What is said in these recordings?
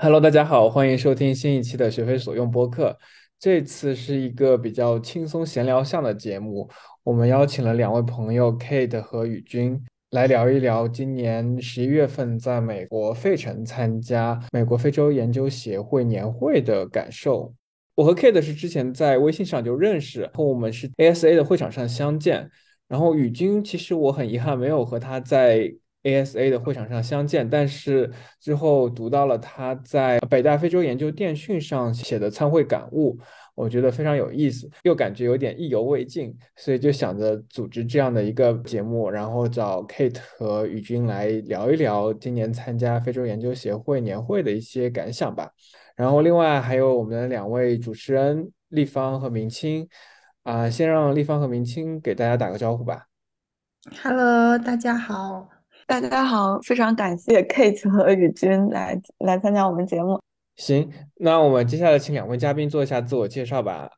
Hello，大家好，欢迎收听新一期的学非所用播客。这次是一个比较轻松闲聊向的节目，我们邀请了两位朋友 Kate 和宇君来聊一聊今年十一月份在美国费城参加美国非洲研究协会年会的感受。我和 Kate 是之前在微信上就认识，然后我们是 ASA 的会场上相见。然后宇君其实我很遗憾没有和他在。ASA 的会场上相见，但是之后读到了他在北大非洲研究电讯上写的参会感悟，我觉得非常有意思，又感觉有点意犹未尽，所以就想着组织这样的一个节目，然后找 Kate 和宇君来聊一聊今年参加非洲研究协会年会的一些感想吧。然后另外还有我们的两位主持人立方和明清，啊，先让立方和明清给大家打个招呼吧。Hello，大家好。大家好，非常感谢 Kate 和宇君来来参加我们节目。行，那我们接下来请两位嘉宾做一下自我介绍吧。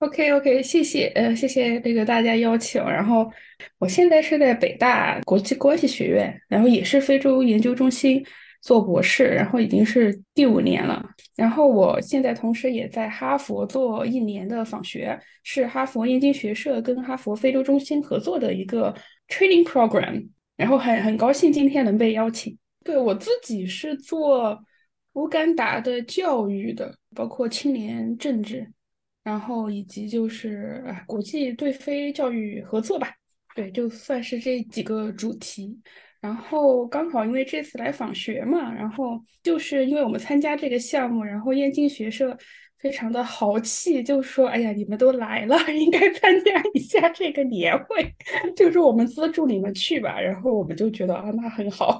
OK OK，谢谢，呃，谢谢这个大家邀请。然后我现在是在北大国际关系学院，然后也是非洲研究中心做博士，然后已经是第五年了。然后我现在同时也在哈佛做一年的访学，是哈佛燕京学社跟哈佛非洲中心合作的一个 training program。然后很很高兴今天能被邀请。对我自己是做乌干达的教育的，包括青年政治，然后以及就是国际对非教育合作吧。对，就算是这几个主题。然后刚好因为这次来访学嘛，然后就是因为我们参加这个项目，然后燕京学社。非常的豪气，就说：“哎呀，你们都来了，应该参加一下这个年会，就是我们资助你们去吧。”然后我们就觉得啊，那很好。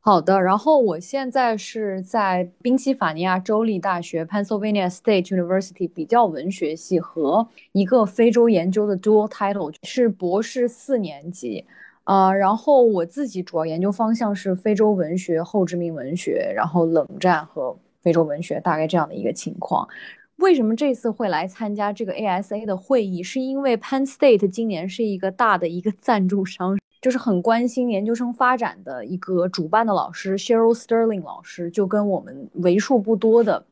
好的，然后我现在是在宾夕法尼亚州立大学 （Pennsylvania State University） 比较文学系和一个非洲研究的 dual title，是博士四年级。呃，然后我自己主要研究方向是非洲文学、后殖民文学，然后冷战和。非洲文学大概这样的一个情况，为什么这次会来参加这个 ASA 的会议？是因为 Penn State 今年是一个大的一个赞助商，就是很关心研究生发展的一个主办的老师 Cheryl Sterling 老师，就跟我们为数不多的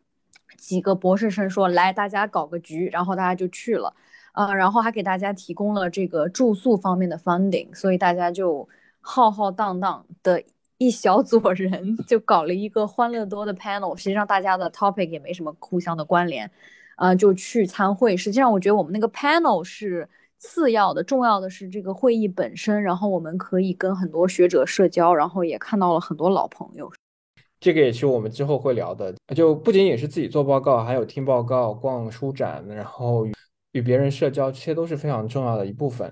几个博士生说，来大家搞个局，然后大家就去了，呃，然后还给大家提供了这个住宿方面的 funding，所以大家就浩浩荡荡的。一小撮人 就搞了一个欢乐多的 panel，实际上大家的 topic 也没什么互相的关联，呃，就去参会。实际上我觉得我们那个 panel 是次要的，重要的是这个会议本身。然后我们可以跟很多学者社交，然后也看到了很多老朋友。这个也是我们之后会聊的，就不仅仅是自己做报告，还有听报告、逛书展，然后与别人社交，这些都是非常重要的一部分。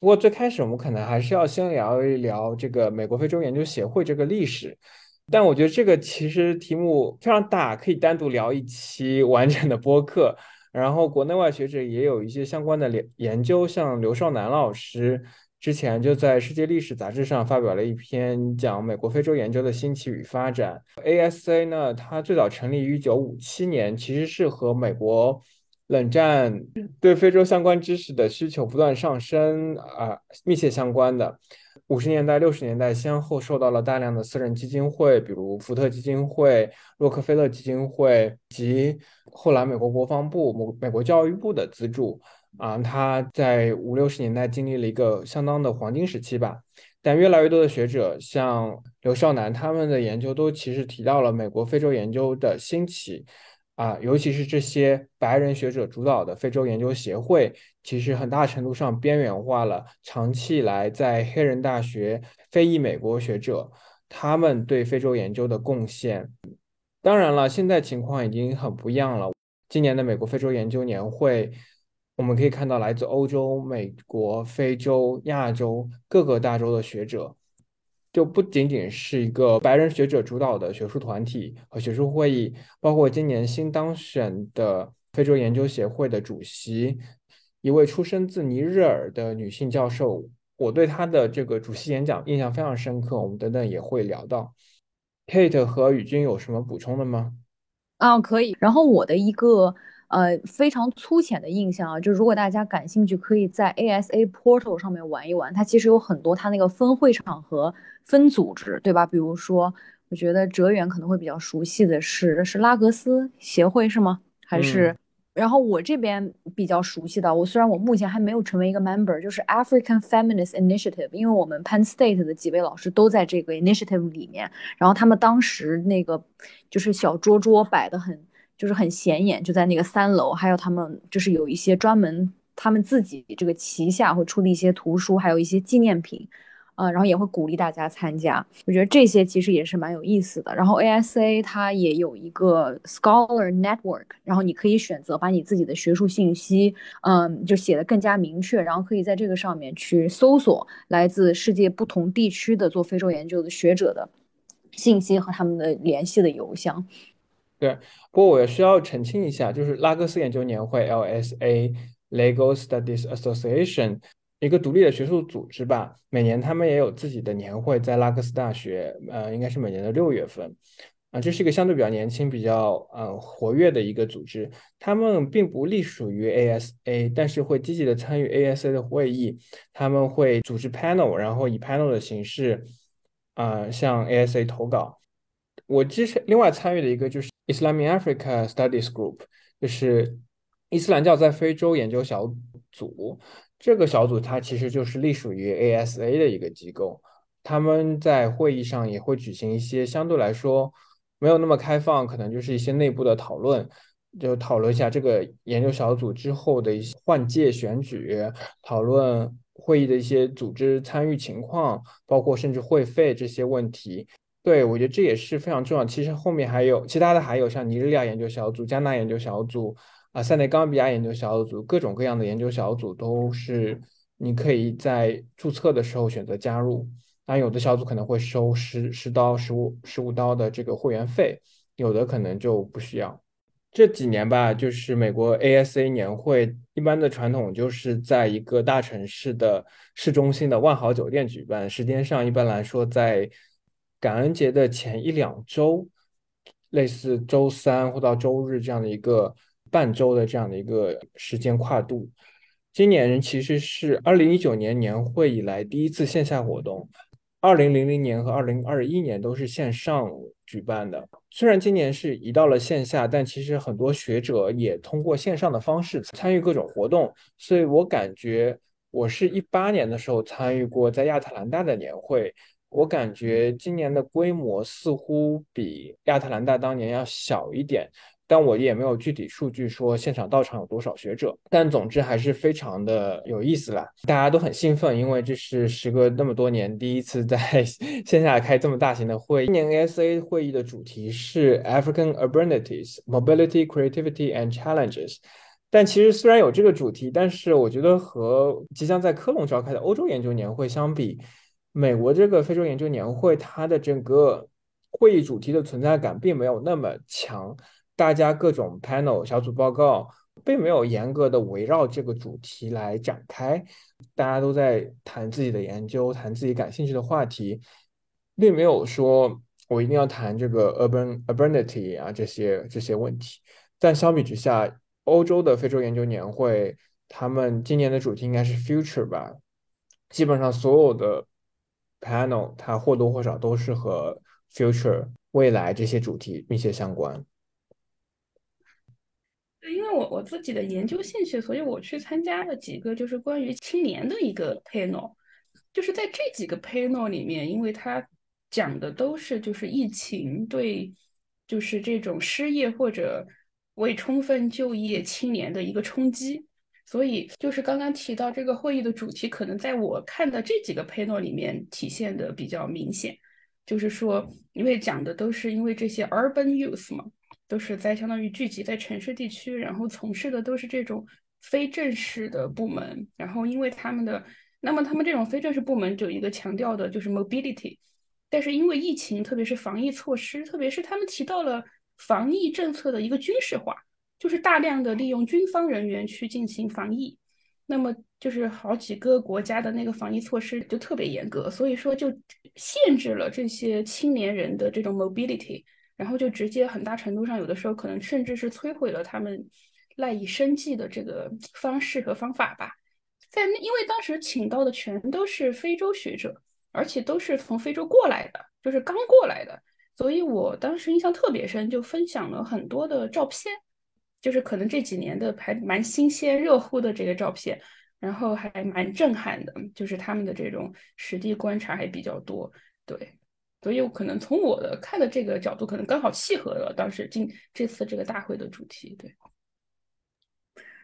不过最开始我们可能还是要先聊一聊这个美国非洲研究协会这个历史，但我觉得这个其实题目非常大，可以单独聊一期完整的播客。然后国内外学者也有一些相关的研究，像刘少南老师之前就在《世界历史》杂志上发表了一篇讲美国非洲研究的兴起与发展。ASA 呢，它最早成立于一九五七年，其实是和美国。冷战对非洲相关知识的需求不断上升啊，密切相关的。五十年代、六十年代先后受到了大量的私人基金会，比如福特基金会、洛克菲勒基金会及后来美国国防部、美美国教育部的资助啊。他在五六十年代经历了一个相当的黄金时期吧。但越来越多的学者，像刘少南他们的研究都其实提到了美国非洲研究的兴起。啊，尤其是这些白人学者主导的非洲研究协会，其实很大程度上边缘化了长期以来在黑人大学非裔美国学者他们对非洲研究的贡献。当然了，现在情况已经很不一样了。今年的美国非洲研究年会，我们可以看到来自欧洲、美国、非洲、亚洲各个大洲的学者。就不仅仅是一个白人学者主导的学术团体和学术会议，包括今年新当选的非洲研究协会的主席，一位出生自尼日尔的女性教授，我对她的这个主席演讲印象非常深刻。我们等等也会聊到。Kate 和宇君有什么补充的吗？啊，可以。然后我的一个。呃，非常粗浅的印象啊，就如果大家感兴趣，可以在 ASA Portal 上面玩一玩。它其实有很多它那个分会场和分组织，对吧？比如说我觉得哲远可能会比较熟悉的是是拉格斯协会是吗？还是？然后我这边比较熟悉的，我虽然我目前还没有成为一个 member，就是 African Feminist Initiative，因为我们 Penn State 的几位老师都在这个 initiative 里面，然后他们当时那个就是小桌桌摆的很，就是很显眼，就在那个三楼，还有他们就是有一些专门他们自己这个旗下会出的一些图书，还有一些纪念品。呃，然后也会鼓励大家参加，我觉得这些其实也是蛮有意思的。然后 ASA 它也有一个 Scholar Network，然后你可以选择把你自己的学术信息，嗯，就写的更加明确，然后可以在这个上面去搜索来自世界不同地区的做非洲研究的学者的信息和他们的联系的邮箱。对，不过我也需要澄清一下，就是拉各斯研究年会 LSA Legal Studies Association。一个独立的学术组织吧，每年他们也有自己的年会，在拉克斯大学，呃，应该是每年的六月份，啊，这是一个相对比较年轻、比较呃活跃的一个组织。他们并不隶属于 ASA，但是会积极的参与 ASA 的会议。他们会组织 panel，然后以 panel 的形式，啊，向 ASA 投稿。我其实另外参与的一个就是 Islamic Africa Studies Group，就是伊斯兰教在非洲研究小组。这个小组它其实就是隶属于 ASA 的一个机构，他们在会议上也会举行一些相对来说没有那么开放，可能就是一些内部的讨论，就讨论一下这个研究小组之后的一些换届选举，讨论会议的一些组织参与情况，包括甚至会费这些问题。对我觉得这也是非常重要。其实后面还有其他的，还有像尼日利亚研究小组、加纳研究小组。啊，塞内冈比亚研究小组，各种各样的研究小组都是你可以在注册的时候选择加入。那，有的小组可能会收十十刀、十五十五刀的这个会员费，有的可能就不需要。这几年吧，就是美国 ASA 年会一般的传统就是在一个大城市的市中心的万豪酒店举办，时间上一般来说在感恩节的前一两周，类似周三或到周日这样的一个。半周的这样的一个时间跨度，今年其实是二零一九年年会以来第一次线下活动，二零零零年和二零二一年都是线上举办的。虽然今年是移到了线下，但其实很多学者也通过线上的方式参与各种活动。所以我感觉，我是一八年的时候参与过在亚特兰大的年会，我感觉今年的规模似乎比亚特兰大当年要小一点。但我也没有具体数据说现场到场有多少学者，但总之还是非常的有意思啦，大家都很兴奋，因为这是时隔那么多年第一次在 线下开这么大型的会。今年 ASA 会议的主题是 African Urbanities, Mobility, Creativity and Challenges。但其实虽然有这个主题，但是我觉得和即将在科隆召开的欧洲研究年会相比，美国这个非洲研究年会它的整个会议主题的存在感并没有那么强。大家各种 panel 小组报告并没有严格的围绕这个主题来展开，大家都在谈自己的研究，谈自己感兴趣的话题，并没有说我一定要谈这个 urban urbanity 啊这些这些问题。但相比之下，欧洲的非洲研究年会，他们今年的主题应该是 future 吧，基本上所有的 panel 它或多或少都是和 future 未来这些主题密切相关。对因为我我自己的研究兴趣，所以我去参加了几个就是关于青年的一个 panel，就是在这几个 panel 里面，因为它讲的都是就是疫情对就是这种失业或者未充分就业青年的一个冲击，所以就是刚刚提到这个会议的主题，可能在我看的这几个 panel 里面体现的比较明显，就是说因为讲的都是因为这些 urban youth 嘛。都是在相当于聚集在城市地区，然后从事的都是这种非正式的部门，然后因为他们的，那么他们这种非正式部门就有一个强调的就是 mobility，但是因为疫情，特别是防疫措施，特别是他们提到了防疫政策的一个军事化，就是大量的利用军方人员去进行防疫，那么就是好几个国家的那个防疫措施就特别严格，所以说就限制了这些青年人的这种 mobility。然后就直接很大程度上，有的时候可能甚至是摧毁了他们赖以生计的这个方式和方法吧。在因为当时请到的全都是非洲学者，而且都是从非洲过来的，就是刚过来的，所以我当时印象特别深，就分享了很多的照片，就是可能这几年的还蛮新鲜热乎的这个照片，然后还蛮震撼的，就是他们的这种实地观察还比较多，对，所以我可能从我的看的这个角度，可能刚好契合了当时今这次这个大会的主题，对。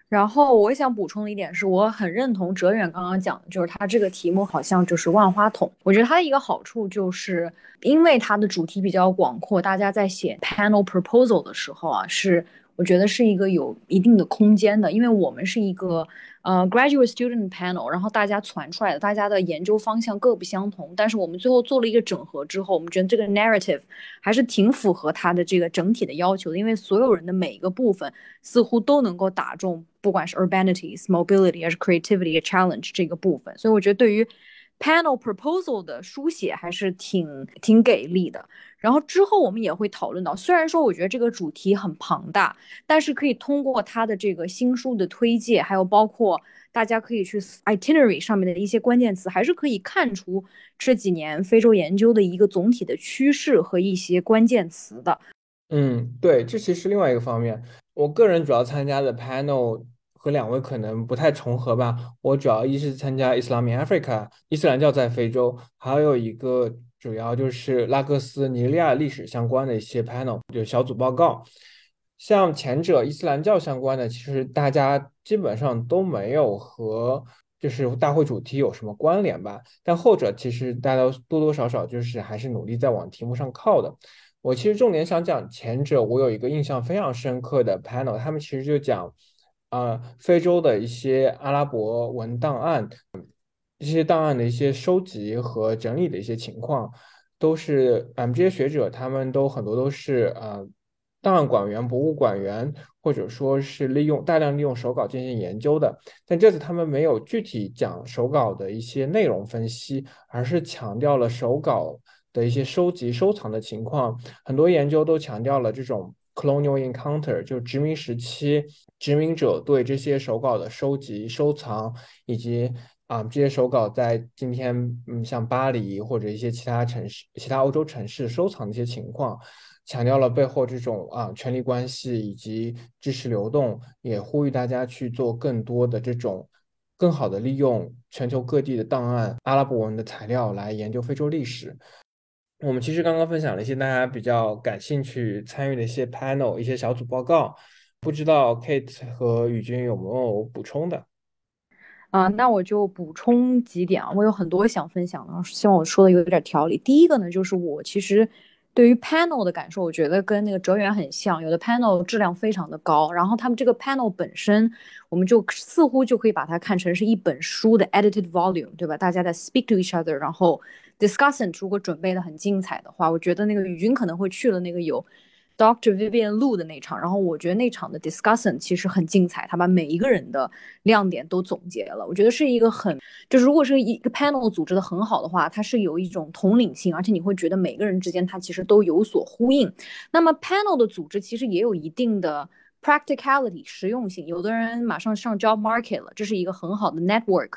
然后我想补充的一点是，我很认同哲远刚刚讲的，就是他这个题目好像就是万花筒。我觉得它的一个好处就是，因为它的主题比较广阔，大家在写 panel proposal 的时候啊，是我觉得是一个有一定的空间的，因为我们是一个。呃，graduate student panel，然后大家传出来的，大家的研究方向各不相同，但是我们最后做了一个整合之后，我们觉得这个 narrative 还是挺符合它的这个整体的要求的，因为所有人的每一个部分似乎都能够打中，不管是 urbanities、mobility 还是 creativity、challenge 这个部分，所以我觉得对于 panel proposal 的书写还是挺挺给力的。然后之后我们也会讨论到，虽然说我觉得这个主题很庞大，但是可以通过它的这个新书的推介，还有包括大家可以去 itinerary 上面的一些关键词，还是可以看出这几年非洲研究的一个总体的趋势和一些关键词的。嗯，对，这其实另外一个方面，我个人主要参加的 panel 和两位可能不太重合吧。我主要一是参加 Islamic Africa 伊斯兰教在非洲，还有一个。主要就是拉各斯、尼利亚历史相关的一些 panel，就小组报告。像前者伊斯兰教相关的，其实大家基本上都没有和就是大会主题有什么关联吧。但后者其实大家多多少少就是还是努力在往题目上靠的。我其实重点想讲前者，我有一个印象非常深刻的 panel，他们其实就讲啊非洲的一些阿拉伯文档案。一些档案的一些收集和整理的一些情况，都是嗯这些学者他们都很多都是呃档案馆员、博物馆员，或者说是利用大量利用手稿进行研究的。但这次他们没有具体讲手稿的一些内容分析，而是强调了手稿的一些收集、收藏的情况。很多研究都强调了这种 colonial encounter，就殖民时期殖民者对这些手稿的收集、收藏以及。啊，这些手稿在今天，嗯，像巴黎或者一些其他城市、其他欧洲城市收藏的一些情况，强调了背后这种啊权力关系以及知识流动，也呼吁大家去做更多的这种更好的利用全球各地的档案、阿拉伯文的材料来研究非洲历史。我们其实刚刚分享了一些大家比较感兴趣参与的一些 panel、一些小组报告，不知道 Kate 和宇军有没有补充的？啊，那我就补充几点啊，我有很多想分享的，希望我说的有点条理。第一个呢，就是我其实对于 panel 的感受，我觉得跟那个哲远很像，有的 panel 质量非常的高，然后他们这个 panel 本身，我们就似乎就可以把它看成是一本书的 edited volume，对吧？大家在 speak to each other，然后 Discussion 如果准备的很精彩的话，我觉得那个宇军可能会去了那个有。Doctor Vivian Lu 的那场，然后我觉得那场的 discussion 其实很精彩，他把每一个人的亮点都总结了。我觉得是一个很，就是如果是一个 panel 组织的很好的话，它是有一种统领性，而且你会觉得每个人之间它其实都有所呼应。那么 panel 的组织其实也有一定的 practicality 实用性，有的人马上上 job market 了，这是一个很好的 network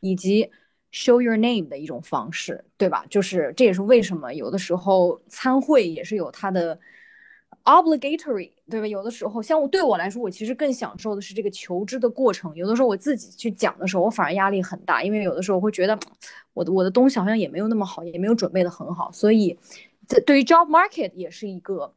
以及 show your name 的一种方式，对吧？就是这也是为什么有的时候参会也是有它的。obligatory 对吧？有的时候，像我对我来说，我其实更享受的是这个求知的过程。有的时候我自己去讲的时候，我反而压力很大，因为有的时候会觉得我的我的东西好像也没有那么好，也没有准备的很好。所以，这对于 job market 也是一个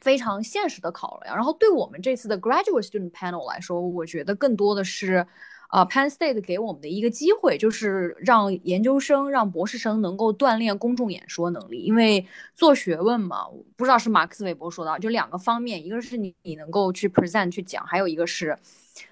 非常现实的考量。然后，对我们这次的 graduate student panel 来说，我觉得更多的是。啊，Penn State 给我们的一个机会，就是让研究生、让博士生能够锻炼公众演说能力。因为做学问嘛，不知道是马克思韦伯说的，就两个方面，一个是你你能够去 present 去讲，还有一个是，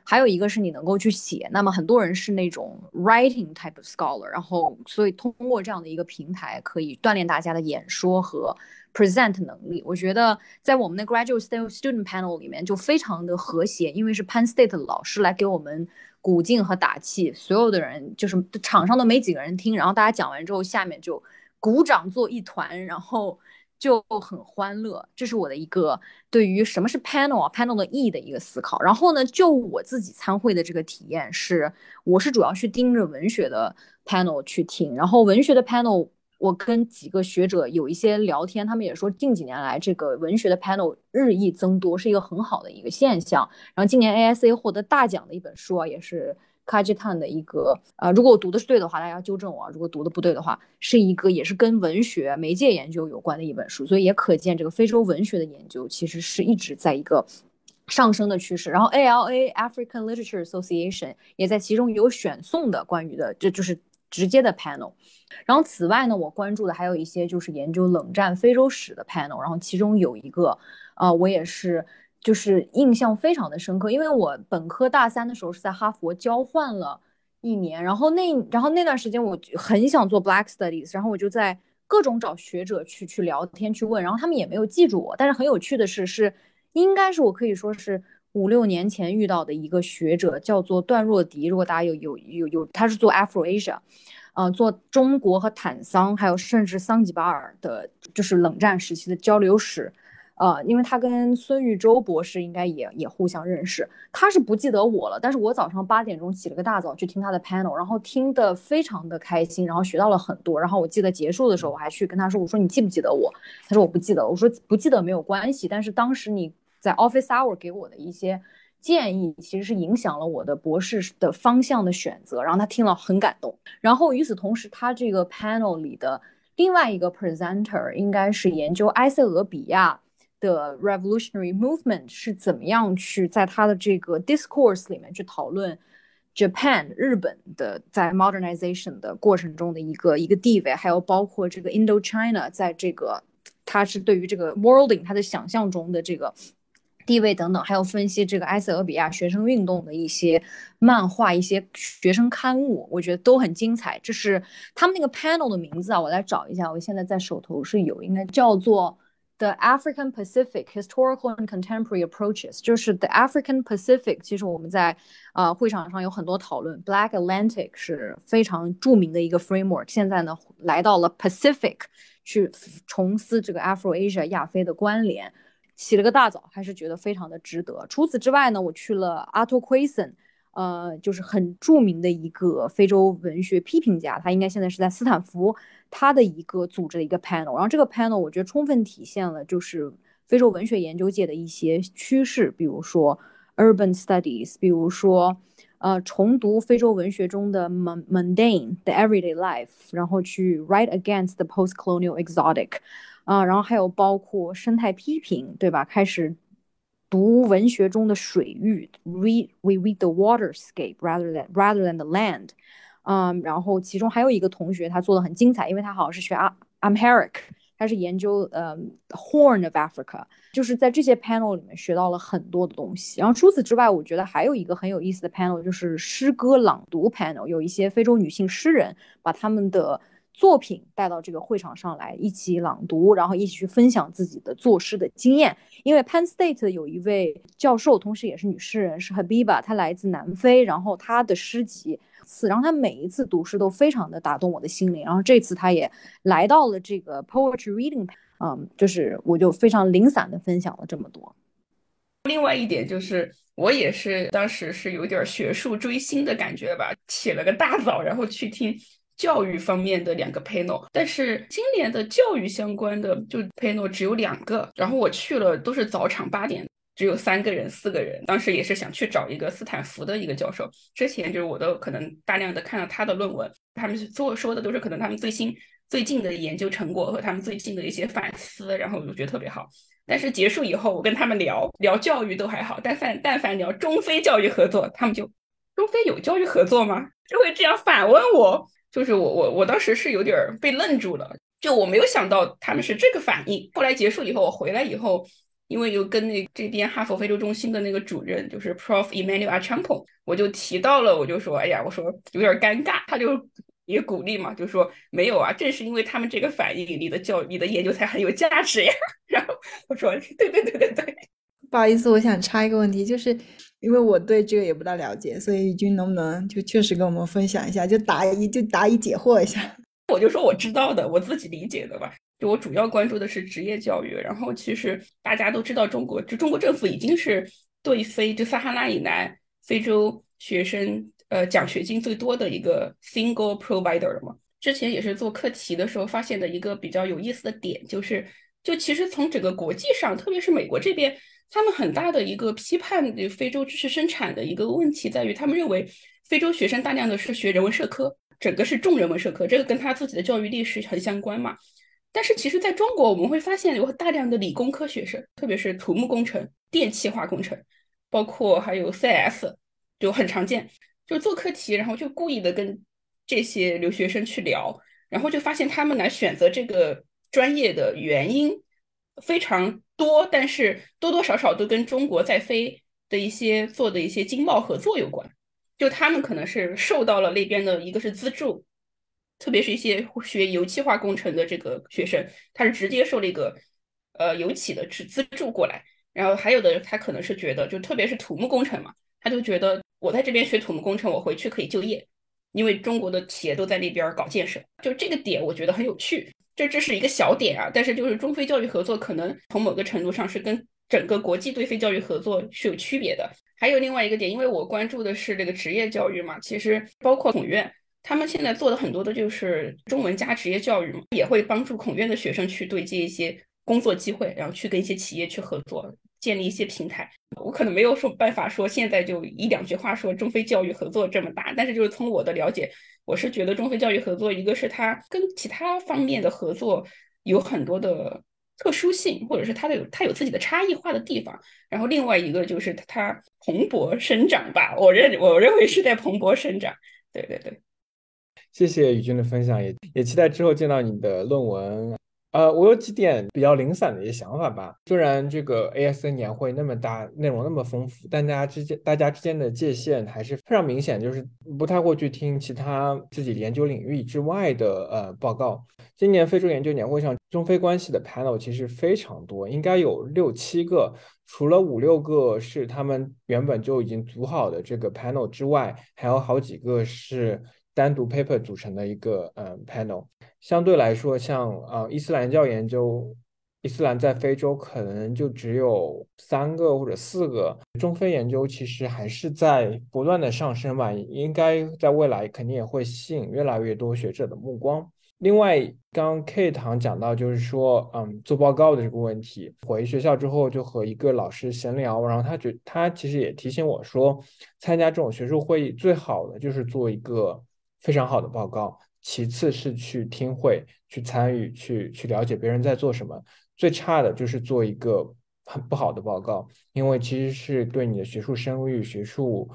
还有一个是你能够去写。那么很多人是那种 writing type of scholar，然后所以通过这样的一个平台，可以锻炼大家的演说和 present 能力。我觉得在我们的 graduate student panel 里面就非常的和谐，因为是 Penn State 的老师来给我们。鼓劲和打气，所有的人就是场上都没几个人听，然后大家讲完之后，下面就鼓掌做一团，然后就很欢乐。这是我的一个对于什么是 panel 啊 panel 的意义的一个思考。然后呢，就我自己参会的这个体验是，我是主要去盯着文学的 panel 去听，然后文学的 panel 我跟几个学者有一些聊天，他们也说近几年来这个文学的 panel 日益增多，是一个很好的一个现象。然后今年 ASA 获得大奖的一本书啊，也是 Kajitan 的一个，呃，如果我读的是对的话，大家纠正我；如果读的不对的话，是一个也是跟文学媒介研究有关的一本书。所以也可见这个非洲文学的研究其实是一直在一个上升的趋势。然后 ALA African Literature Association 也在其中有选送的关于的，这就是直接的 panel。然后此外呢，我关注的还有一些就是研究冷战非洲史的 panel，然后其中有一个，呃，我也是就是印象非常的深刻，因为我本科大三的时候是在哈佛交换了一年，然后那然后那段时间我很想做 Black Studies，然后我就在各种找学者去去聊天去问，然后他们也没有记住我，但是很有趣的是是应该是我可以说是五六年前遇到的一个学者，叫做段若迪，如果大家有有有有，他是做 Afro Asia。呃，做中国和坦桑，还有甚至桑吉巴尔的，就是冷战时期的交流史，呃，因为他跟孙玉洲博士应该也也互相认识，他是不记得我了，但是我早上八点钟起了个大早去听他的 panel，然后听得非常的开心，然后学到了很多，然后我记得结束的时候我还去跟他说，我说你记不记得我？他说我不记得，我说不记得没有关系，但是当时你在 office hour 给我的一些。建议其实是影响了我的博士的方向的选择，然后他听了很感动。然后与此同时，他这个 panel 里的另外一个 presenter 应该是研究埃塞俄比亚的 revolutionary movement 是怎么样去在他的这个 discourse 里面去讨论 Japan 日本的在 modernization 的过程中的一个一个地位，还有包括这个 Indochina 在这个他是对于这个 worlding 他的想象中的这个。地位等等，还有分析这个埃塞俄比亚学生运动的一些漫画、一些学生刊物，我觉得都很精彩。这是他们那个 panel 的名字啊，我来找一下。我现在在手头是有，应该叫做 The African Pacific Historical and Contemporary Approaches，就是 The African Pacific。其实我们在啊会场上有很多讨论，Black Atlantic 是非常著名的一个 framework。现在呢，来到了 Pacific 去重思这个 Afro Asia 亚非的关联。起了个大早，还是觉得非常的值得。除此之外呢，我去了阿托奎森，呃，就是很著名的一个非洲文学批评家，他应该现在是在斯坦福，他的一个组织的一个 panel。然后这个 panel 我觉得充分体现了就是非洲文学研究界的一些趋势，比如说 urban studies，比如说呃重读非洲文学中的 mundane，the everyday life，然后去 write against the post-colonial exotic。啊，然后还有包括生态批评，对吧？开始读文学中的水域，read we read the waterscape rather than rather than the land。嗯，然后其中还有一个同学他做的很精彩，因为他好像是学阿 Amharic，他是研究呃 Horn of Africa，就是在这些 panel 里面学到了很多的东西。然后除此之外，我觉得还有一个很有意思的 panel，就是诗歌朗读 panel，有一些非洲女性诗人把他们的。作品带到这个会场上来，一起朗读，然后一起去分享自己的作诗的经验。因为 Penn State 有一位教授，同时也是女诗人，是 Habiba，她来自南非，然后她的诗集，然后她每一次读诗都非常的打动我的心灵。然后这次她也来到了这个 Poetry Reading，嗯，就是我就非常零散的分享了这么多。另外一点就是，我也是当时是有点学术追星的感觉吧，起了个大早，然后去听。教育方面的两个 panel，但是今年的教育相关的就 panel 只有两个，然后我去了都是早场八点，只有三个人四个人。当时也是想去找一个斯坦福的一个教授，之前就是我都可能大量的看到他的论文，他们做说的都是可能他们最新最近的研究成果和他们最近的一些反思，然后我就觉得特别好。但是结束以后，我跟他们聊聊教育都还好，但凡但凡聊中非教育合作，他们就中非有教育合作吗？就会这样反问我。就是我我我当时是有点被愣住了，就我没有想到他们是这个反应。后来结束以后，我回来以后，因为又跟那这边哈佛非洲中心的那个主任就是 Prof Emmanuel Achampo，我就提到了，我就说，哎呀，我说有点尴尬，他就也鼓励嘛，就说没有啊，正是因为他们这个反应，你的教你的研究才很有价值呀。然后我说，对对对对对，不好意思，我想插一个问题，就是。因为我对这个也不大了解，所以宇君能不能就确实跟我们分享一下，就答疑就答疑解惑一下。我就说我知道的，我自己理解的吧。就我主要关注的是职业教育，然后其实大家都知道，中国就中国政府已经是对非就撒哈拉以南非洲学生呃奖学金最多的一个 single provider 了嘛。之前也是做课题的时候发现的一个比较有意思的点，就是就其实从整个国际上，特别是美国这边，他们很大的一个批判非洲知识生产的一个问题在于，他们认为非洲学生大量的是学人文社科，整个是重人文社科，这个跟他自己的教育历史很相关嘛。但是其实在中国，我们会发现有大量的理工科学生，特别是土木工程、电气化工程，包括还有 CS，就很常见，就做课题，然后就故意的跟。这些留学生去聊，然后就发现他们来选择这个专业的原因非常多，但是多多少少都跟中国在非的一些做的一些经贸合作有关。就他们可能是受到了那边的一个是资助，特别是一些学油气化工程的这个学生，他是直接受那个呃油企的资资助过来。然后还有的他可能是觉得，就特别是土木工程嘛，他就觉得我在这边学土木工程，我回去可以就业。因为中国的企业都在那边搞建设，就这个点我觉得很有趣。这这是一个小点啊，但是就是中非教育合作可能从某个程度上是跟整个国际对非教育合作是有区别的。还有另外一个点，因为我关注的是这个职业教育嘛，其实包括孔院，他们现在做的很多的就是中文加职业教育嘛，也会帮助孔院的学生去对接一些工作机会，然后去跟一些企业去合作。建立一些平台，我可能没有说办法说现在就一两句话说中非教育合作这么大，但是就是从我的了解，我是觉得中非教育合作，一个是它跟其他方面的合作有很多的特殊性，或者是它的有它有自己的差异化的地方，然后另外一个就是它蓬勃生长吧，我认我认为是在蓬勃生长，对对对，谢谢宇军的分享，也也期待之后见到你的论文。呃，我有几点比较零散的一些想法吧。虽然这个 ASN 年会那么大，内容那么丰富，但大家之间大家之间的界限还是非常明显，就是不太会去听其他自己研究领域之外的呃报告。今年非洲研究年会上，中非关系的 panel 其实非常多，应该有六七个，除了五六个是他们原本就已经组好的这个 panel 之外，还有好几个是。单独 paper 组成的一个嗯 panel，相对来说，像呃伊斯兰教研究，伊斯兰在非洲可能就只有三个或者四个。中非研究其实还是在不断的上升吧，应该在未来肯定也会吸引越来越多学者的目光。另外，刚 K 堂讲到就是说，嗯，做报告的这个问题，回学校之后就和一个老师闲聊，然后他觉他其实也提醒我说，参加这种学术会议最好的就是做一个。非常好的报告，其次是去听会、去参与、去去了解别人在做什么。最差的就是做一个很不好的报告，因为其实是对你的学术声誉、学术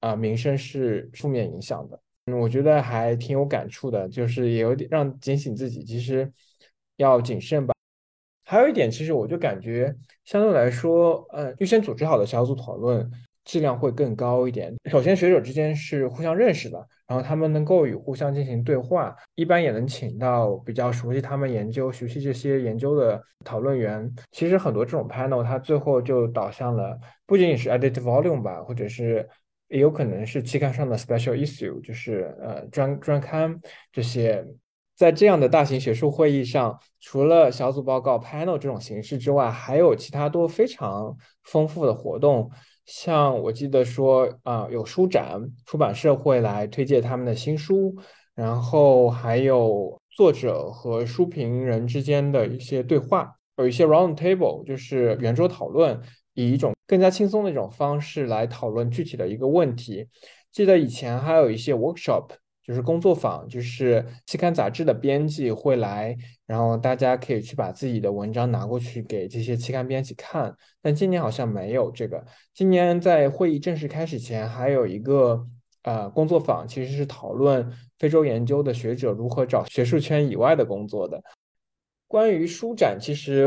啊名声是负面影响的。嗯，我觉得还挺有感触的，就是也有点让警醒自己，其实要谨慎吧。还有一点，其实我就感觉相对来说，呃，预先组织好的小组讨论。质量会更高一点。首先，学者之间是互相认识的，然后他们能够与互相进行对话，一般也能请到比较熟悉他们研究、熟悉这些研究的讨论员。其实很多这种 panel，它最后就导向了不仅仅是 edit volume 吧，或者是也有可能是期刊上的 special issue，就是呃专专刊这些。在这样的大型学术会议上，除了小组报告 panel 这种形式之外，还有其他多非常丰富的活动。像我记得说啊，有书展，出版社会来推荐他们的新书，然后还有作者和书评人之间的一些对话，有一些 round table，就是圆桌讨论，以一种更加轻松的一种方式来讨论具体的一个问题。记得以前还有一些 workshop。就是工作坊，就是期刊杂志的编辑会来，然后大家可以去把自己的文章拿过去给这些期刊编辑看。但今年好像没有这个。今年在会议正式开始前，还有一个呃工作坊，其实是讨论非洲研究的学者如何找学术圈以外的工作的。关于书展，其实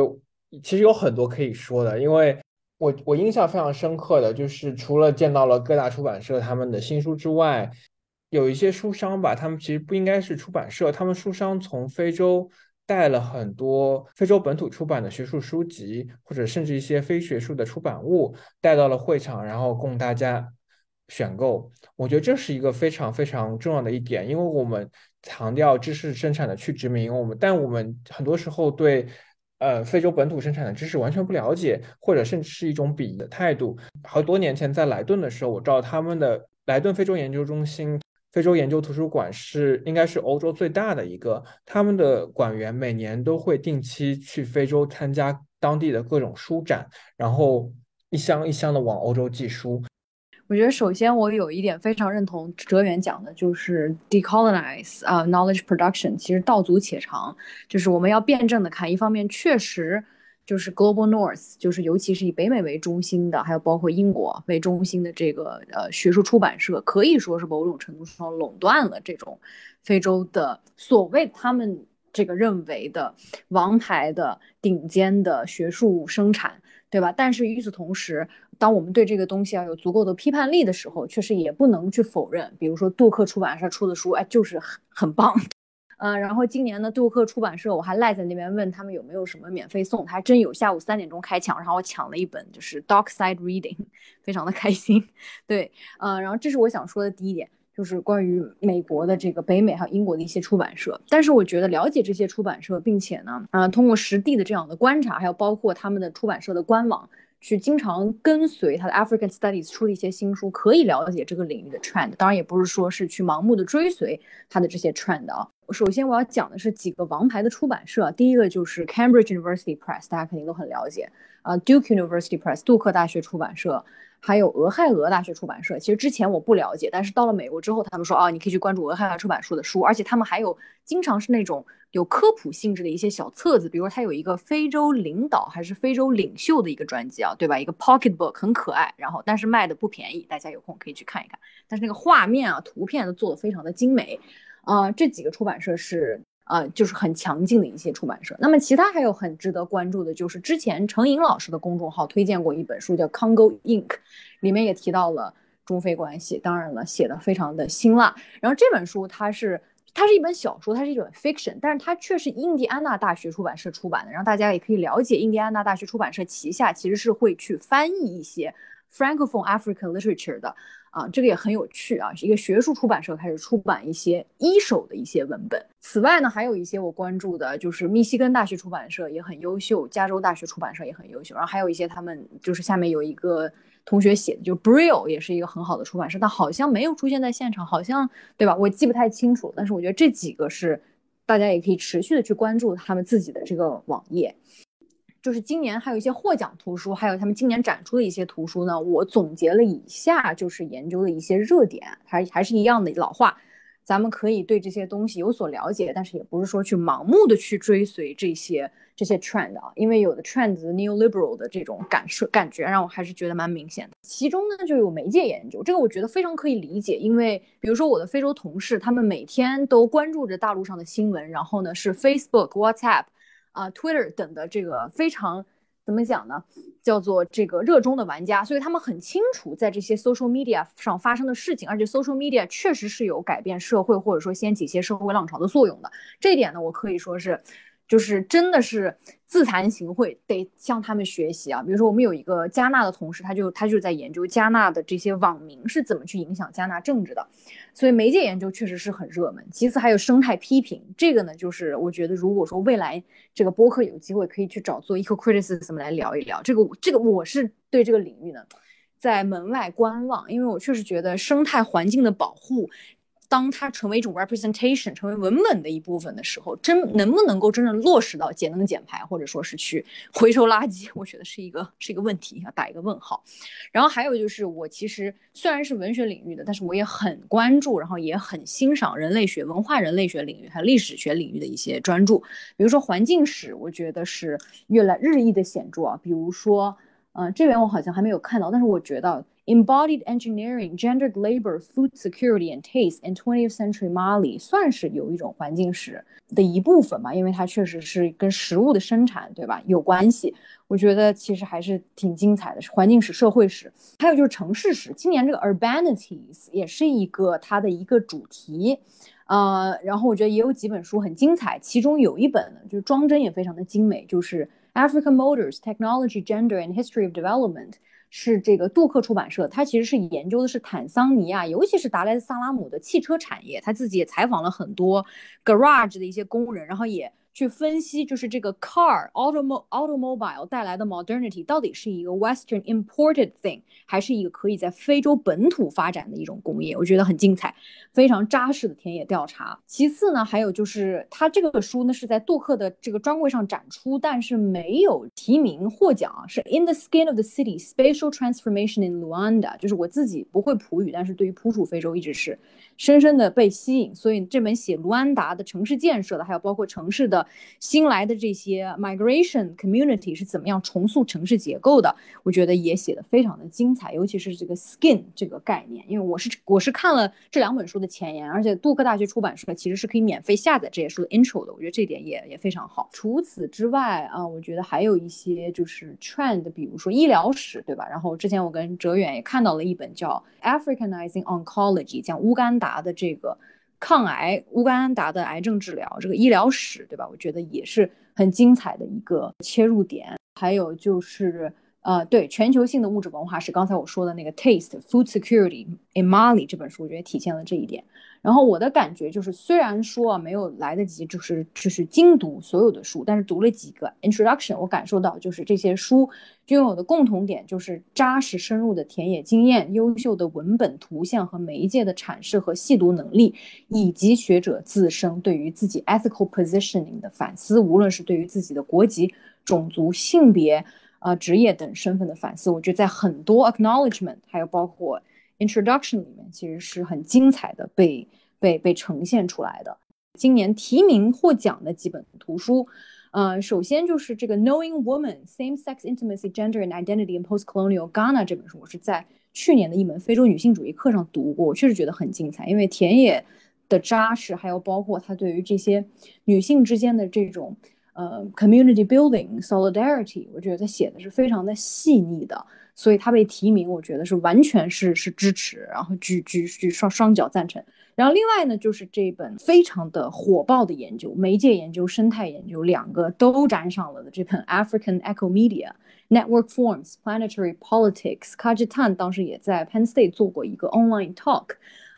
其实有很多可以说的，因为我我印象非常深刻的就是除了见到了各大出版社他们的新书之外。有一些书商吧，他们其实不应该是出版社，他们书商从非洲带了很多非洲本土出版的学术书籍，或者甚至一些非学术的出版物带到了会场，然后供大家选购。我觉得这是一个非常非常重要的一点，因为我们强调知识生产的去殖民，我们但我们很多时候对呃非洲本土生产的知识完全不了解，或者甚至是一种鄙夷的态度。好多年前在莱顿的时候，我知道他们的莱顿非洲研究中心。非洲研究图书馆是应该是欧洲最大的一个，他们的馆员每年都会定期去非洲参加当地的各种书展，然后一箱一箱的往欧洲寄书。我觉得首先我有一点非常认同哲远讲的，就是 decolonize 啊，knowledge production，其实道阻且长，就是我们要辩证的看，一方面确实就是 global north，就是尤其是以北美为中心的，还有包括英国为中心的这个呃学术出版社，可以说是某种程度上垄断了这种非洲的所谓他们这个认为的王牌的顶尖的学术生产，对吧？但是与此同时，当我们对这个东西要有足够的批判力的时候，确实也不能去否认。比如说杜克出版社出的书，哎，就是很很棒。嗯，然后今年呢杜克出版社，我还赖在那边问他们有没有什么免费送，还真有。下午三点钟开抢，然后我抢了一本，就是《Dockside Reading 》，非常的开心。对，嗯，然后这是我想说的第一点，就是关于美国的这个北美还有英国的一些出版社。但是我觉得了解这些出版社，并且呢，啊，通过实地的这样的观察，还有包括他们的出版社的官网。去经常跟随他的 African Studies 出的一些新书，可以了解这个领域的 trend。当然，也不是说是去盲目的追随他的这些 trend 啊。首先，我要讲的是几个王牌的出版社。第一个就是 Cambridge University Press，大家肯定都很了解啊。Duke University Press，杜克大学出版社。还有俄亥俄大学出版社，其实之前我不了解，但是到了美国之后，他们说啊，你可以去关注俄亥俄出版社的书，而且他们还有经常是那种有科普性质的一些小册子，比如说他有一个非洲领导还是非洲领袖的一个专辑啊，对吧？一个 pocket book 很可爱，然后但是卖的不便宜，大家有空可以去看一看。但是那个画面啊、图片都做的非常的精美，啊，这几个出版社是。啊，就是很强劲的一些出版社。那么其他还有很值得关注的，就是之前程颖老师的公众号推荐过一本书，叫《Congo Ink》，里面也提到了中非关系。当然了，写的非常的辛辣。然后这本书它是它是一本小说，它是一本 fiction，但是它却是印第安纳大学出版社出版的。然后大家也可以了解，印第安纳大学出版社旗下其实是会去翻译一些 Francophone African literature 的。啊，这个也很有趣啊！是一个学术出版社开始出版一些一手的一些文本。此外呢，还有一些我关注的，就是密西根大学出版社也很优秀，加州大学出版社也很优秀。然后还有一些他们就是下面有一个同学写的，就 Brill 也是一个很好的出版社，但好像没有出现在现场，好像对吧？我记不太清楚。但是我觉得这几个是大家也可以持续的去关注他们自己的这个网页。就是今年还有一些获奖图书，还有他们今年展出的一些图书呢。我总结了以下，就是研究的一些热点，还还是一样的老话，咱们可以对这些东西有所了解，但是也不是说去盲目的去追随这些这些 trend 啊，因为有的 trend neoliberal 的这种感受感觉，让我还是觉得蛮明显的。其中呢，就有媒介研究，这个我觉得非常可以理解，因为比如说我的非洲同事，他们每天都关注着大陆上的新闻，然后呢是 Facebook、WhatsApp。啊，Twitter 等的这个非常怎么讲呢？叫做这个热衷的玩家，所以他们很清楚在这些 social media 上发生的事情，而且 social media 确实是有改变社会或者说掀起一些社会浪潮的作用的。这一点呢，我可以说是。就是真的是自惭形秽，得向他们学习啊！比如说，我们有一个加纳的同事，他就他就在研究加纳的这些网民是怎么去影响加纳政治的，所以媒介研究确实是很热门。其次还有生态批评，这个呢，就是我觉得如果说未来这个播客有机会可以去找做 eco criticism 来聊一聊这个，这个我是对这个领域呢在门外观望，因为我确实觉得生态环境的保护。当它成为一种 representation，成为文本的一部分的时候，真能不能够真正落实到节能减排，或者说是去 回收垃圾，我觉得是一个是一个问题，要打一个问号。然后还有就是，我其实虽然是文学领域的，但是我也很关注，然后也很欣赏人类学、文化人类学领域还有历史学领域的一些专注。比如说环境史，我觉得是越来日益的显著啊。比如说，嗯，这边我好像还没有看到，但是我觉得。Embodied engineering, gendered labor, food security and taste in 20th century Mali 算是有一种环境史的一部分吧，因为它确实是跟食物的生产，对吧，有关系。我觉得其实还是挺精彩的，是环境史、社会史，还有就是城市史。今年这个 urbanities 也是一个它的一个主题，呃，然后我觉得也有几本书很精彩，其中有一本呢，就是装帧也非常的精美，就是 African Motors, Technology, Gender and History of Development。 是这个杜克出版社，他其实是研究的是坦桑尼亚，尤其是达莱萨拉姆的汽车产业。他自己也采访了很多 garage 的一些工人，然后也去分析，就是这个 car automo automobile 带来的 modernity 到底是一个 Western imported thing，还是一个可以在非洲本土发展的一种工业？我觉得很精彩，非常扎实的田野调查。其次呢，还有就是它这个书呢是在杜克的这个专柜上展出，但是没有提名获奖，是 In the Skin of the City: Spatial Transformation in Luanda。就是我自己不会普语，但是对于普属非洲一直是深深的被吸引，所以这本写卢安达的城市建设的，还有包括城市的。新来的这些 migration community 是怎么样重塑城市结构的？我觉得也写的非常的精彩，尤其是这个 skin 这个概念，因为我是我是看了这两本书的前言，而且杜克大学出版社其实是可以免费下载这些书的 intro 的，我觉得这点也也非常好。除此之外啊，我觉得还有一些就是 trend，比如说医疗史，对吧？然后之前我跟哲远也看到了一本叫 Africanizing Oncology，讲乌干达的这个。抗癌，乌干达的癌症治疗，这个医疗史，对吧？我觉得也是很精彩的一个切入点。还有就是，呃，对全球性的物质文化是，刚才我说的那个《Taste Food Security in Mali》这本书，我觉得体现了这一点。然后我的感觉就是，虽然说啊没有来得及就是就是精读所有的书，但是读了几个 introduction，我感受到就是这些书拥有的共同点就是扎实深入的田野经验、优秀的文本、图像和媒介的阐释和细读能力，以及学者自身对于自己 ethical positioning 的反思，无论是对于自己的国籍、种族、性别、呃职业等身份的反思，我觉得在很多 acknowledgement，还有包括。Introduction 里面其实是很精彩的，被被被呈现出来的。今年提名获奖的几本图书，呃，首先就是这个《Knowing Woman: Same-Sex Intimacy, Gender and Identity in Post-Colonial Ghana》这本书，我是在去年的一门非洲女性主义课上读过，我确实觉得很精彩，因为田野的扎实，还有包括它对于这些女性之间的这种呃 community building solidarity，我觉得他写的是非常的细腻的。所以他被提名，我觉得是完全是是支持，然后举举举双双脚赞成。然后另外呢，就是这本非常的火爆的研究，媒介研究、生态研究两个都沾上了的这本《African Eco Media Network Forms Planetary Politics》。卡吉坦当时也在 Penn State 做过一个 online talk。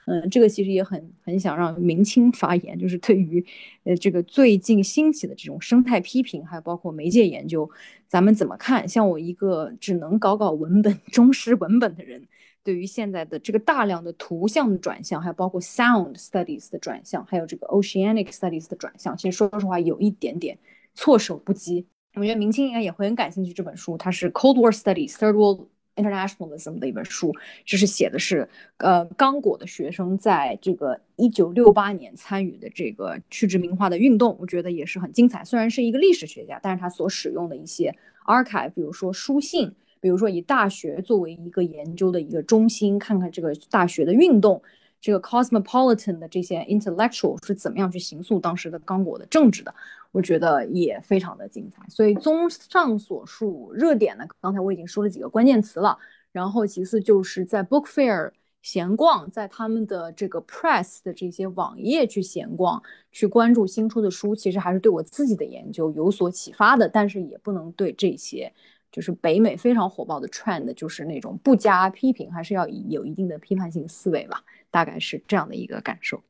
嗯，这个其实也很很想让明清发言，就是对于，呃，这个最近兴起的这种生态批评，还有包括媒介研究，咱们怎么看？像我一个只能搞搞文本、忠实文本的人，对于现在的这个大量的图像的转向，还有包括 sound studies 的转向，还有这个 oceanic studies 的转向，其实说实话有一点点措手不及。我觉得明清应该也会很感兴趣这本书，它是 Cold War Studies Third World。Internationalism 的一本书，就是写的是，呃，刚果的学生在这个一九六八年参与的这个去殖民化的运动，我觉得也是很精彩。虽然是一个历史学家，但是他所使用的一些 archive，比如说书信，比如说以大学作为一个研究的一个中心，看看这个大学的运动。这个 cosmopolitan 的这些 intellectual 是怎么样去形塑当时的刚果的政治的？我觉得也非常的精彩。所以综上所述，热点呢，刚才我已经说了几个关键词了。然后其次就是在 book fair 闲逛，在他们的这个 press 的这些网页去闲逛，去关注新出的书，其实还是对我自己的研究有所启发的。但是也不能对这些就是北美非常火爆的 trend，就是那种不加批评，还是要有一定的批判性思维吧。大概是这样的一个感受。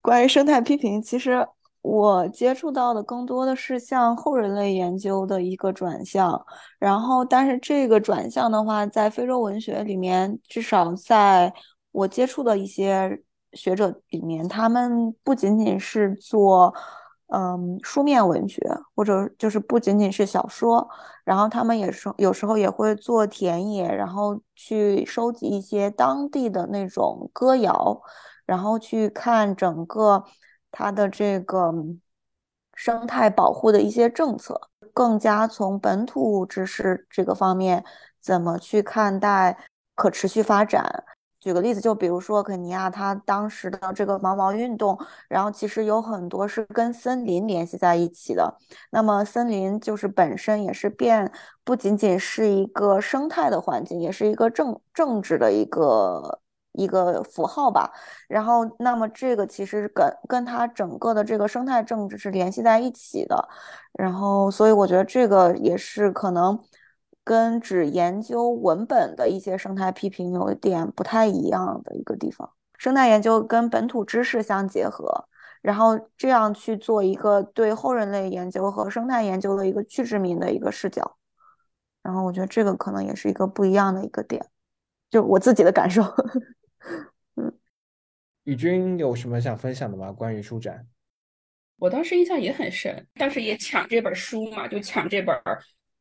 关于生态批评，其实我接触到的更多的是向后人类研究的一个转向。然后，但是这个转向的话，在非洲文学里面，至少在我接触的一些学者里面，他们不仅仅是做。嗯，书面文学或者就是不仅仅是小说，然后他们也是有时候也会做田野，然后去收集一些当地的那种歌谣，然后去看整个它的这个生态保护的一些政策，更加从本土知识这个方面怎么去看待可持续发展。举个例子，就比如说肯尼亚，它当时的这个毛毛运动，然后其实有很多是跟森林联系在一起的。那么森林就是本身也是变，不仅仅是一个生态的环境，也是一个政政治的一个一个符号吧。然后，那么这个其实跟跟它整个的这个生态政治是联系在一起的。然后，所以我觉得这个也是可能。跟只研究文本的一些生态批评有一点不太一样的一个地方，生态研究跟本土知识相结合，然后这样去做一个对后人类研究和生态研究的一个去殖民的一个视角。然后我觉得这个可能也是一个不一样的一个点，就我自己的感受。嗯，宇君有什么想分享的吗？关于书展？我当时印象也很深，当时也抢这本书嘛，就抢这本，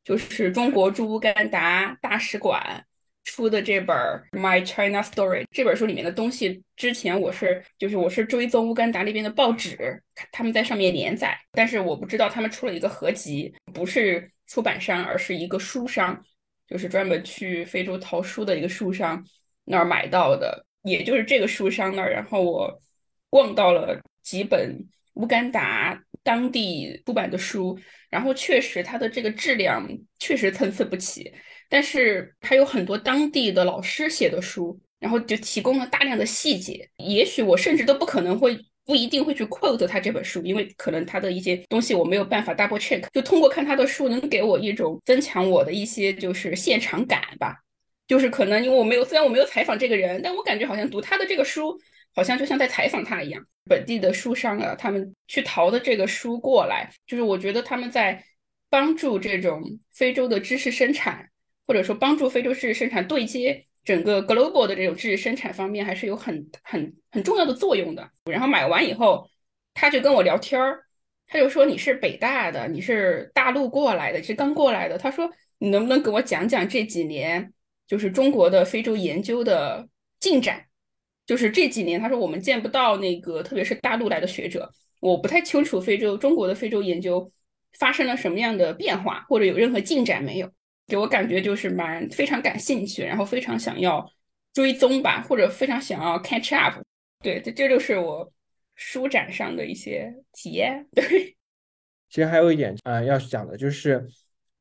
就是中国驻乌干达大使馆出的这本《My China Story》这本书里面的东西。之前我是就是我是追踪乌干达那边的报纸，他们在上面连载，但是我不知道他们出了一个合集，不是出版商，而是一个书商，就是专门去非洲淘书的一个书商那儿买到的，也就是这个书商那儿，然后我逛到了几本。乌干达当地出版的书，然后确实它的这个质量确实参差不齐，但是它有很多当地的老师写的书，然后就提供了大量的细节。也许我甚至都不可能会不一定会去 quote 他这本书，因为可能他的一些东西我没有办法 double check。就通过看他的书，能给我一种增强我的一些就是现场感吧。就是可能因为我没有，虽然我没有采访这个人，但我感觉好像读他的这个书。好像就像在采访他一样，本地的书商啊，他们去淘的这个书过来，就是我觉得他们在帮助这种非洲的知识生产，或者说帮助非洲知识生产对接整个 global 的这种知识生产方面，还是有很很很重要的作用的。然后买完以后，他就跟我聊天儿，他就说你是北大的，你是大陆过来的，是刚过来的。他说你能不能给我讲讲这几年就是中国的非洲研究的进展？就是这几年，他说我们见不到那个，特别是大陆来的学者，我不太清楚非洲中国的非洲研究发生了什么样的变化，或者有任何进展没有？给我感觉就是蛮非常感兴趣，然后非常想要追踪吧，或者非常想要 catch up。对，这这就是我书展上的一些体验。对，其实还有一点，呃，要讲的就是。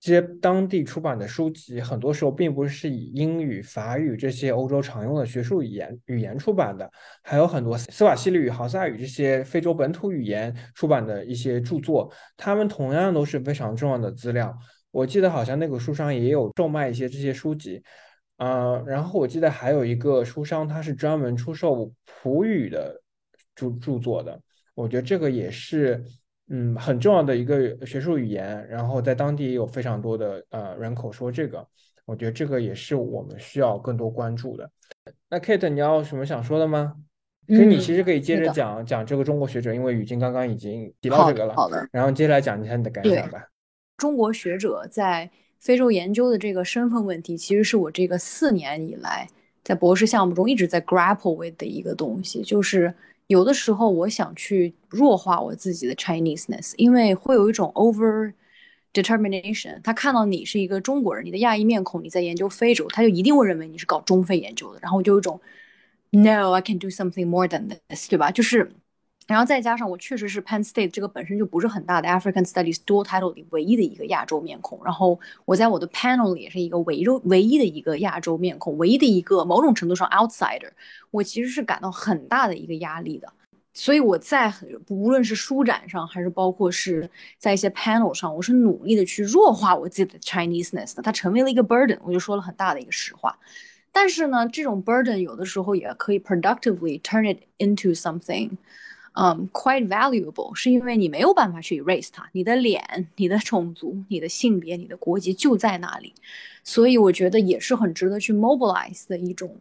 些当地出版的书籍，很多时候并不是以英语、法语这些欧洲常用的学术语言语言出版的，还有很多斯瓦希里语、豪萨语这些非洲本土语言出版的一些著作，他们同样都是非常重要的资料。我记得好像那个书商也有售卖一些这些书籍，呃，然后我记得还有一个书商，他是专门出售葡语的著著作的，我觉得这个也是。嗯，很重要的一个学术语言，然后在当地也有非常多的呃人口说这个，我觉得这个也是我们需要更多关注的。那 Kate，你要什么想说的吗？所以你其实可以接着讲讲这个中国学者，因为语境刚刚已经提到这个了。好的。然后接下来讲一下你的感想吧。中国学者在非洲研究的这个身份问题，其实是我这个四年以来在博士项目中一直在 grapple with 的一个东西，就是。有的时候，我想去弱化我自己的 Chineseness，因为会有一种 over determination。他看到你是一个中国人，你的亚裔面孔，你在研究非洲，他就一定会认为你是搞中非研究的。然后我就有一种 No，I can do something more than this，对吧？就是。然后再加上我确实是 Penn State 这个本身就不是很大的 African Studies dual title 里唯一的一个亚洲面孔，然后我在我的 panel 里也是一个唯洲唯一的一个亚洲面孔，唯一的一个某种程度上 outsider，我其实是感到很大的一个压力的。所以我在无论是书展上还是包括是在一些 panel 上，我是努力的去弱化我自己的 Chineseness 的，它成为了一个 burden，我就说了很大的一个实话。但是呢，这种 burden 有的时候也可以 productively turn it into something。嗯，quite valuable，是因为你没有办法去 erase 它，你的脸、你的种族、你的性别、你的国籍就在那里，所以我觉得也是很值得去 mobilize 的一种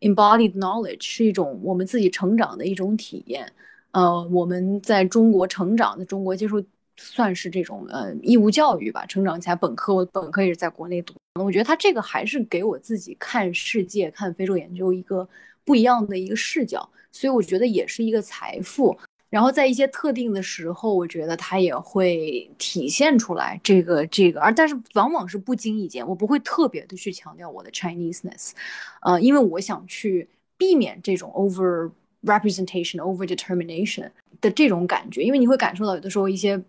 embodied knowledge，是一种我们自己成长的一种体验。呃，我们在中国成长，在中国接受算是这种呃义务教育吧，成长起来，本科我本科也是在国内读，我觉得他这个还是给我自己看世界、看非洲研究一个不一样的一个视角。所以我觉得也是一个财富，然后在一些特定的时候，我觉得它也会体现出来这个这个，而但是往往是不经意间，我不会特别的去强调我的 Chineseness，呃，因为我想去避免这种 over representation、over determination 的这种感觉，因为你会感受到有的时候一些。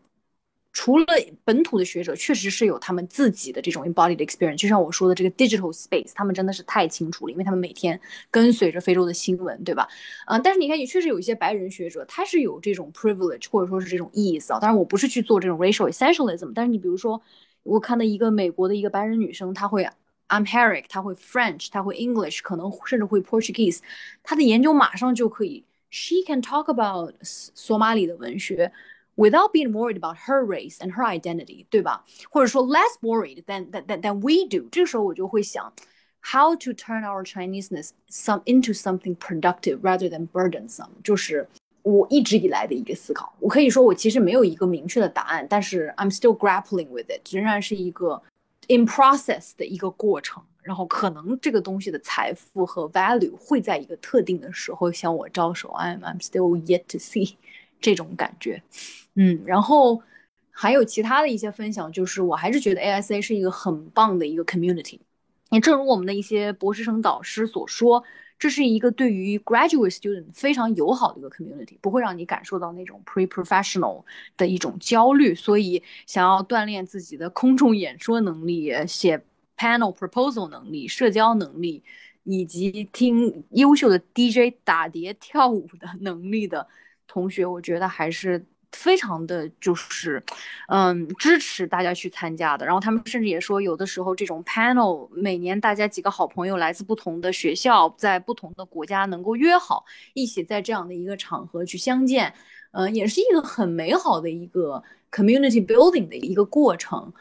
除了本土的学者，确实是有他们自己的这种 embodied experience，就像我说的这个 digital space，他们真的是太清楚了，因为他们每天跟随着非洲的新闻，对吧？嗯，但是你看，也确实有一些白人学者，他是有这种 privilege，或者说是这种意思啊。当然，我不是去做这种 racial essentialism，但是你比如说，我看到一个美国的一个白人女生，她会 Amharic，她会 French，她会 English，可能甚至会 Portuguese，她的研究马上就可以。she can talk about 索马里的文学 without being worried about her race and her identity，对吧？或者说 less worried than than than than we do。这个时候我就会想，how to turn our Chineseness some into something productive rather than burdensome，就是我一直以来的一个思考。我可以说我其实没有一个明确的答案，但是 I'm still grappling with it，仍然是一个 in process 的一个过程。然后可能这个东西的财富和 value 会在一个特定的时候向我招手。I'm I'm still yet to see 这种感觉。 嗯，然后还有其他的一些分享，就是我还是觉得 ASA 是一个很棒的一个 community。也正如我们的一些博士生导师所说，这是一个对于 graduate student 非常友好的一个 community，不会让你感受到那种 pre-professional 的一种焦虑。所以，想要锻炼自己的空中演说能力，写。Panel proposal 能力、社交能力，以及听优秀的 DJ 打碟跳舞的能力的同学，我觉得还是非常的就是，嗯，支持大家去参加的。然后他们甚至也说，有的时候这种 panel 每年大家几个好朋友来自不同的学校，在不同的国家能够约好一起在这样的一个场合去相见，嗯，也是一个很美好的一个 community building 的一个过程。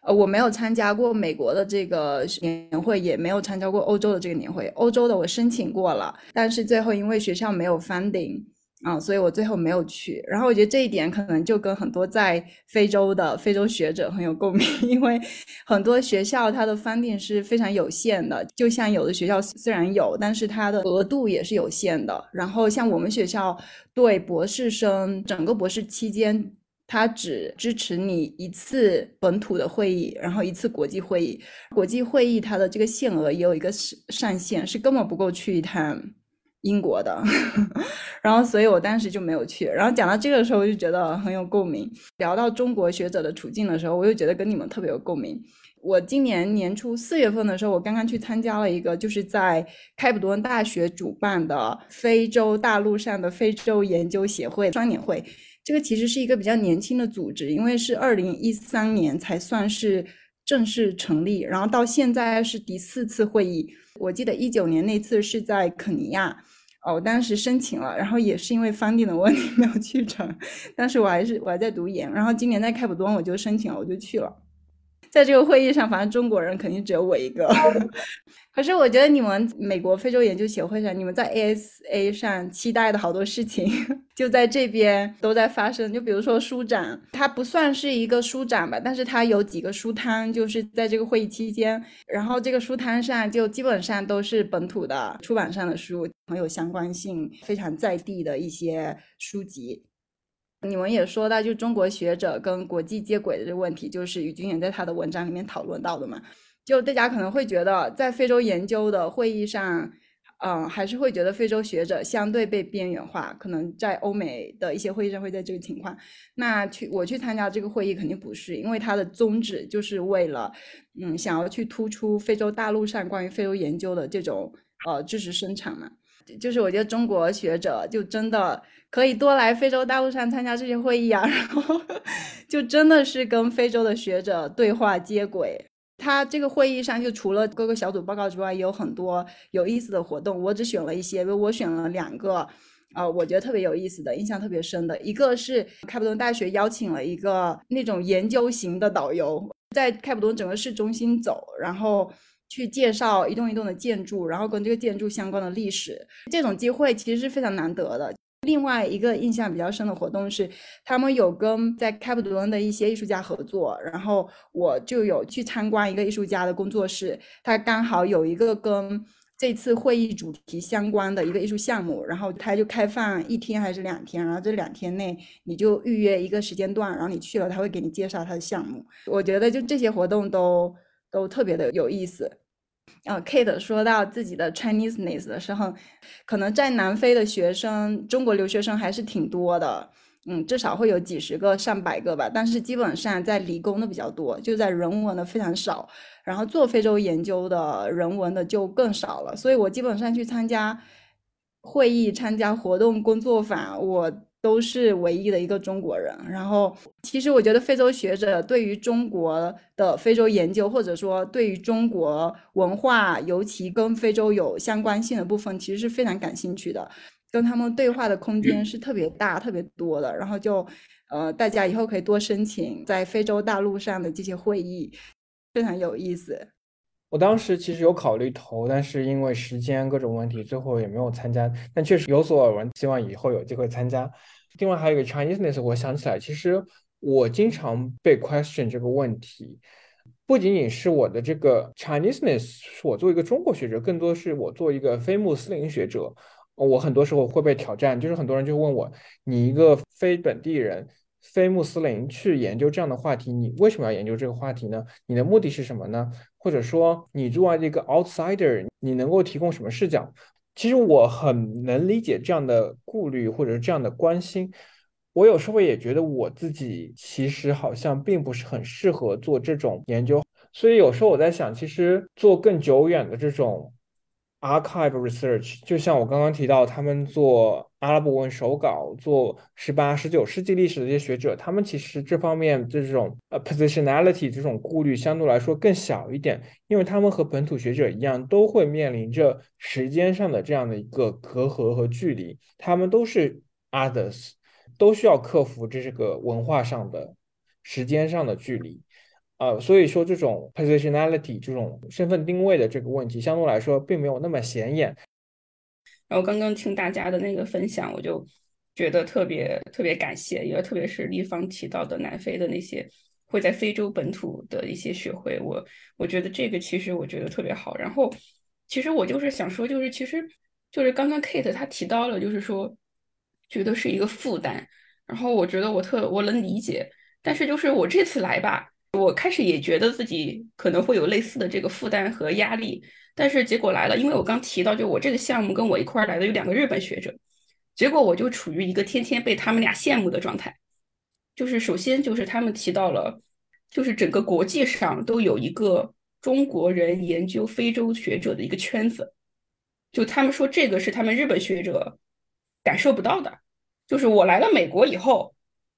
呃，我没有参加过美国的这个年会，也没有参加过欧洲的这个年会。欧洲的我申请过了，但是最后因为学校没有 funding 啊，所以我最后没有去。然后我觉得这一点可能就跟很多在非洲的非洲学者很有共鸣，因为很多学校它的 funding 是非常有限的。就像有的学校虽然有，但是它的额度也是有限的。然后像我们学校对博士生整个博士期间。它只支持你一次本土的会议，然后一次国际会议。国际会议它的这个限额也有一个上限，是根本不够去一趟英国的。然后，所以我当时就没有去。然后讲到这个时候，我就觉得很有共鸣。聊到中国学者的处境的时候，我又觉得跟你们特别有共鸣。我今年年初四月份的时候，我刚刚去参加了一个，就是在开普敦大学主办的非洲大陆上的非洲研究协会双年会。这个其实是一个比较年轻的组织，因为是二零一三年才算是正式成立，然后到现在是第四次会议。我记得一九年那次是在肯尼亚，哦，我当时申请了，然后也是因为房顶的问题没有去成，当时我还是我还在读研，然后今年在开普敦我就申请了，我就去了。在这个会议上，反正中国人肯定只有我一个。可是我觉得你们美国非洲研究协会上，你们在 ASA 上期待的好多事情，就在这边都在发生。就比如说书展，它不算是一个书展吧，但是它有几个书摊，就是在这个会议期间，然后这个书摊上就基本上都是本土的出版上的书，很有相关性、非常在地的一些书籍。你们也说到，就中国学者跟国际接轨的这个问题，就是宇军也在他的文章里面讨论到的嘛。就大家可能会觉得，在非洲研究的会议上，嗯，还是会觉得非洲学者相对被边缘化。可能在欧美的一些会议上会在这个情况。那去我去参加这个会议肯定不是，因为它的宗旨就是为了，嗯，想要去突出非洲大陆上关于非洲研究的这种呃知识生产嘛。就是我觉得中国学者就真的可以多来非洲大陆上参加这些会议啊，然后就真的是跟非洲的学者对话接轨。他这个会议上就除了各个小组报告之外，也有很多有意思的活动。我只选了一些，我选了两个，呃，我觉得特别有意思的，印象特别深的。一个是开普敦大学邀请了一个那种研究型的导游，在开普敦整个市中心走，然后。去介绍一栋一栋的建筑，然后跟这个建筑相关的历史，这种机会其实是非常难得的。另外一个印象比较深的活动是，他们有跟在开普敦的一些艺术家合作，然后我就有去参观一个艺术家的工作室，他刚好有一个跟这次会议主题相关的一个艺术项目，然后他就开放一天还是两天，然后这两天内你就预约一个时间段，然后你去了，他会给你介绍他的项目。我觉得就这些活动都。都特别的有意思。呃，Kate 说到自己的 Chineseness 的时候，可能在南非的学生，中国留学生还是挺多的，嗯，至少会有几十个、上百个吧。但是基本上在理工的比较多，就在人文的非常少。然后做非洲研究的人文的就更少了。所以我基本上去参加会议、参加活动、工作坊，我。都是唯一的一个中国人。然后，其实我觉得非洲学者对于中国的非洲研究，或者说对于中国文化，尤其跟非洲有相关性的部分，其实是非常感兴趣的。跟他们对话的空间是特别大、特别多的。然后就，呃，大家以后可以多申请在非洲大陆上的这些会议，非常有意思。我当时其实有考虑投，但是因为时间各种问题，最后也没有参加。但确实有所耳闻，希望以后有机会参加。另外还有一个 Chineseness，我想起来，其实我经常被 question 这个问题，不仅仅是我的这个 Chineseness，我作为一个中国学者，更多是我作为一个非穆斯林学者，我很多时候会被挑战，就是很多人就问我，你一个非本地人。非穆斯林去研究这样的话题，你为什么要研究这个话题呢？你的目的是什么呢？或者说，你作为一个 outsider，你能够提供什么视角？其实我很能理解这样的顾虑或者这样的关心。我有时候也觉得我自己其实好像并不是很适合做这种研究，所以有时候我在想，其实做更久远的这种。Archive research 就像我刚刚提到，他们做阿拉伯文手稿、做十八、十九世纪历史的这些学者，他们其实这方面这种呃 positionality 这种顾虑相对来说更小一点，因为他们和本土学者一样，都会面临着时间上的这样的一个隔阂和距离，他们都是 others，都需要克服这是个文化上的、时间上的距离。呃，所以说这种 positionality 这种身份定位的这个问题，相对来说并没有那么显眼。然后刚刚听大家的那个分享，我就觉得特别特别感谢，因为特别是立方提到的南非的那些会在非洲本土的一些学会，我我觉得这个其实我觉得特别好。然后其实我就是想说，就是其实就是刚刚 Kate 她提到了，就是说觉得是一个负担。然后我觉得我特我能理解，但是就是我这次来吧。我开始也觉得自己可能会有类似的这个负担和压力，但是结果来了，因为我刚提到，就我这个项目跟我一块儿来的有两个日本学者，结果我就处于一个天天被他们俩羡慕的状态。就是首先就是他们提到了，就是整个国际上都有一个中国人研究非洲学者的一个圈子，就他们说这个是他们日本学者感受不到的。就是我来了美国以后，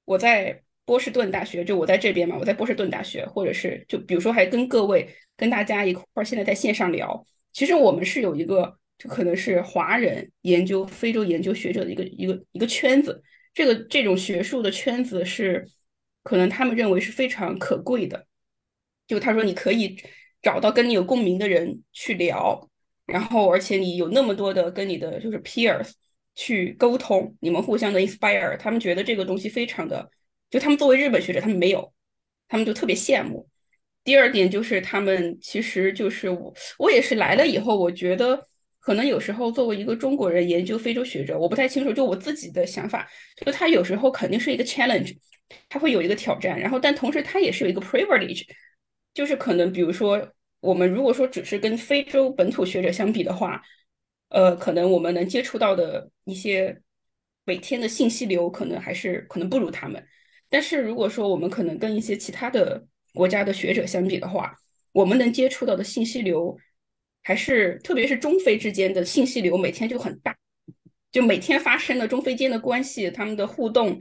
我在。波士顿大学，就我在这边嘛，我在波士顿大学，或者是就比如说还跟各位跟大家一块儿现在在线上聊，其实我们是有一个，就可能是华人研究非洲研究学者的一个一个一个圈子，这个这种学术的圈子是可能他们认为是非常可贵的，就他说你可以找到跟你有共鸣的人去聊，然后而且你有那么多的跟你的就是 peers 去沟通，你们互相的 inspire，他们觉得这个东西非常的。就他们作为日本学者，他们没有，他们就特别羡慕。第二点就是他们其实就是我，我也是来了以后，我觉得可能有时候作为一个中国人研究非洲学者，我不太清楚，就我自己的想法，就他有时候肯定是一个 challenge，他会有一个挑战，然后但同时他也是有一个 privilege，就是可能比如说我们如果说只是跟非洲本土学者相比的话，呃，可能我们能接触到的一些每天的信息流，可能还是可能不如他们。但是如果说我们可能跟一些其他的国家的学者相比的话，我们能接触到的信息流，还是特别是中非之间的信息流每天就很大，就每天发生的中非间的关系，他们的互动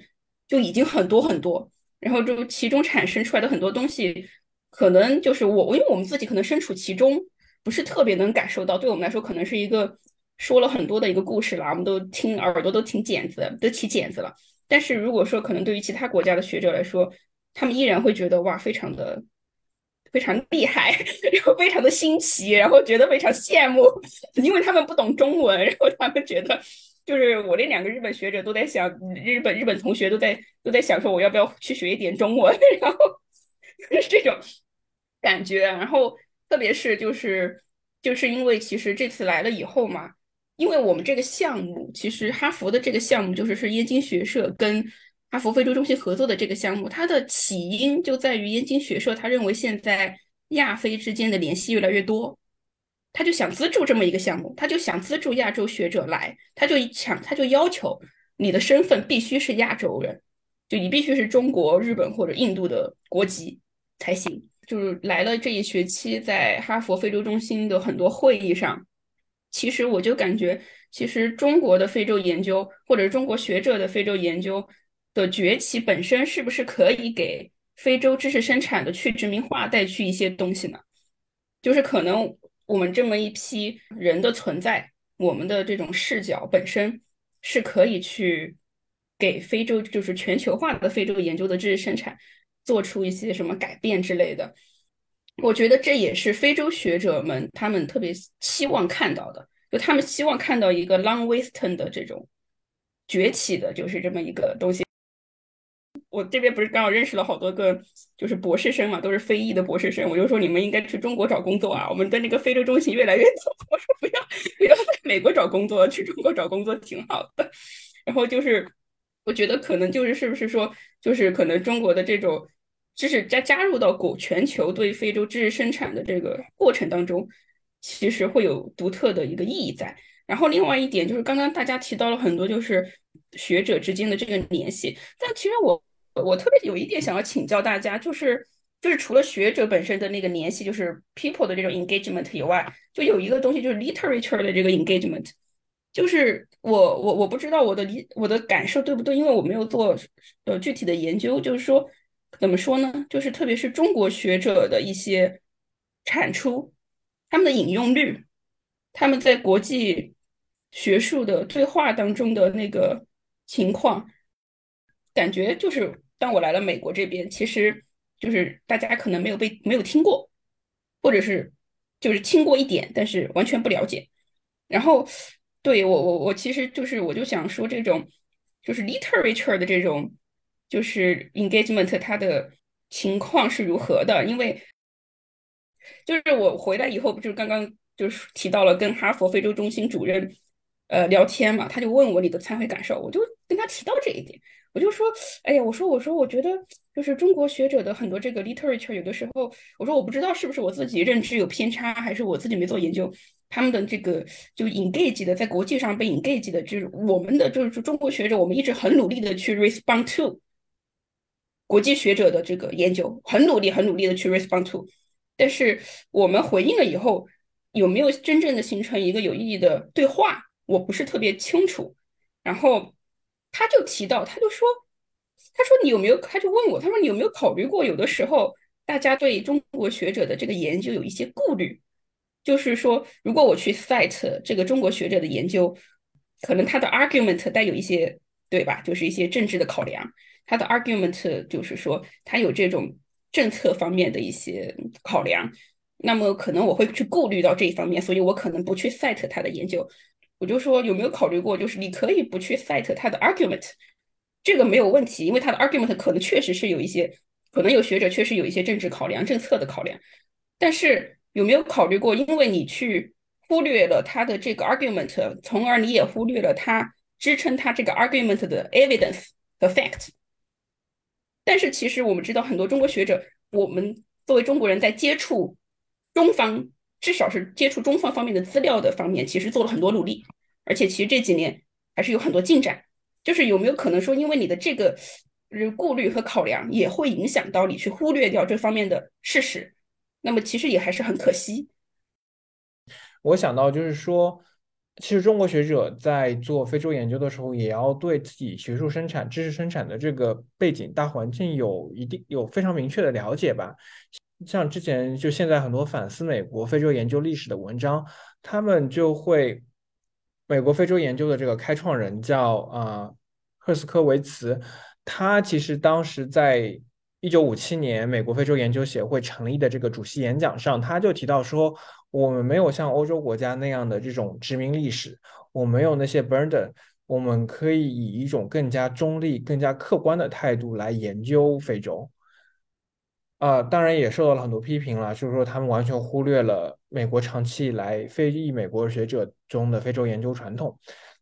就已经很多很多，然后就其中产生出来的很多东西，可能就是我，因为我们自己可能身处其中，不是特别能感受到，对我们来说可能是一个说了很多的一个故事了，我们都听耳朵都听茧子，都起茧子了。但是如果说可能对于其他国家的学者来说，他们依然会觉得哇，非常的非常厉害，然后非常的新奇，然后觉得非常羡慕，因为他们不懂中文，然后他们觉得就是我那两个日本学者都在想，日本日本同学都在都在想说我要不要去学一点中文，然后是这种感觉，然后特别是就是就是因为其实这次来了以后嘛。因为我们这个项目，其实哈佛的这个项目就是是燕京学社跟哈佛非洲中心合作的这个项目，它的起因就在于燕京学社他认为现在亚非之间的联系越来越多，他就想资助这么一个项目，他就想资助亚洲学者来，他就想他就要求你的身份必须是亚洲人，就你必须是中国、日本或者印度的国籍才行。就是来了这一学期，在哈佛非洲中心的很多会议上。其实我就感觉，其实中国的非洲研究，或者中国学者的非洲研究的崛起本身，是不是可以给非洲知识生产的去殖民化带去一些东西呢？就是可能我们这么一批人的存在，我们的这种视角本身，是可以去给非洲，就是全球化的非洲研究的知识生产做出一些什么改变之类的。我觉得这也是非洲学者们他们特别期望看到的，就他们希望看到一个 Long Western 的这种崛起的，就是这么一个东西。我这边不是刚好认识了好多个就是博士生嘛，都是非裔的博士生，我就说你们应该去中国找工作啊，我们的那个非洲中心越来越走。我说不要不要在美国找工作，去中国找工作挺好的。然后就是我觉得可能就是是不是说就是可能中国的这种。知识加加入到国全球对非洲知识生产的这个过程当中，其实会有独特的一个意义在。然后另外一点就是刚刚大家提到了很多就是学者之间的这个联系，但其实我我特别有一点想要请教大家，就是就是除了学者本身的那个联系，就是 people 的这种 engagement 以外，就有一个东西就是 literature 的这个 engagement，就是我我我不知道我的理我的感受对不对，因为我没有做呃具体的研究，就是说。怎么说呢？就是特别是中国学者的一些产出，他们的引用率，他们在国际学术的对话当中的那个情况，感觉就是当我来了美国这边，其实就是大家可能没有被没有听过，或者是就是听过一点，但是完全不了解。然后对我我我其实就是我就想说这种就是 literature 的这种。就是 engagement 它的情况是如何的？因为就是我回来以后，不就是刚刚就是提到了跟哈佛非洲中心主任呃聊天嘛，他就问我你的参会感受，我就跟他提到这一点，我就说，哎呀，我说我说我觉得就是中国学者的很多这个 literature，有的时候我说我不知道是不是我自己认知有偏差，还是我自己没做研究，他们的这个就 engage 的在国际上被 engage 的，就是我们的就是中国学者，我们一直很努力的去 respond to。国际学者的这个研究很努力，很努力的去 respond to，但是我们回应了以后，有没有真正的形成一个有意义的对话，我不是特别清楚。然后他就提到，他就说，他说你有没有？他就问我，他说你有没有考虑过，有的时候大家对中国学者的这个研究有一些顾虑，就是说，如果我去 cite 这个中国学者的研究，可能他的 argument 带有一些，对吧？就是一些政治的考量。他的 argument 就是说，他有这种政策方面的一些考量，那么可能我会去顾虑到这一方面，所以我可能不去 cite 他的研究。我就说有没有考虑过，就是你可以不去 cite 他的 argument，这个没有问题，因为他的 argument 可能确实是有一些，可能有学者确实有一些政治考量、政策的考量。但是有没有考虑过，因为你去忽略了他的这个 argument，从而你也忽略了他支撑他这个 argument 的 evidence 和 fact。但是其实我们知道，很多中国学者，我们作为中国人在接触中方，至少是接触中方方面的资料的方面，其实做了很多努力，而且其实这几年还是有很多进展。就是有没有可能说，因为你的这个顾虑和考量，也会影响到你去忽略掉这方面的事实？那么其实也还是很可惜。我想到就是说。其实中国学者在做非洲研究的时候，也要对自己学术生产、知识生产的这个背景大环境有一定有非常明确的了解吧。像之前就现在很多反思美国非洲研究历史的文章，他们就会美国非洲研究的这个开创人叫啊赫斯科维茨，他其实当时在一九五七年美国非洲研究协会成立的这个主席演讲上，他就提到说。我们没有像欧洲国家那样的这种殖民历史，我没有那些 burden，我们可以以一种更加中立、更加客观的态度来研究非洲。啊，当然也受到了很多批评了，就是说他们完全忽略了美国长期以来非裔美国学者中的非洲研究传统。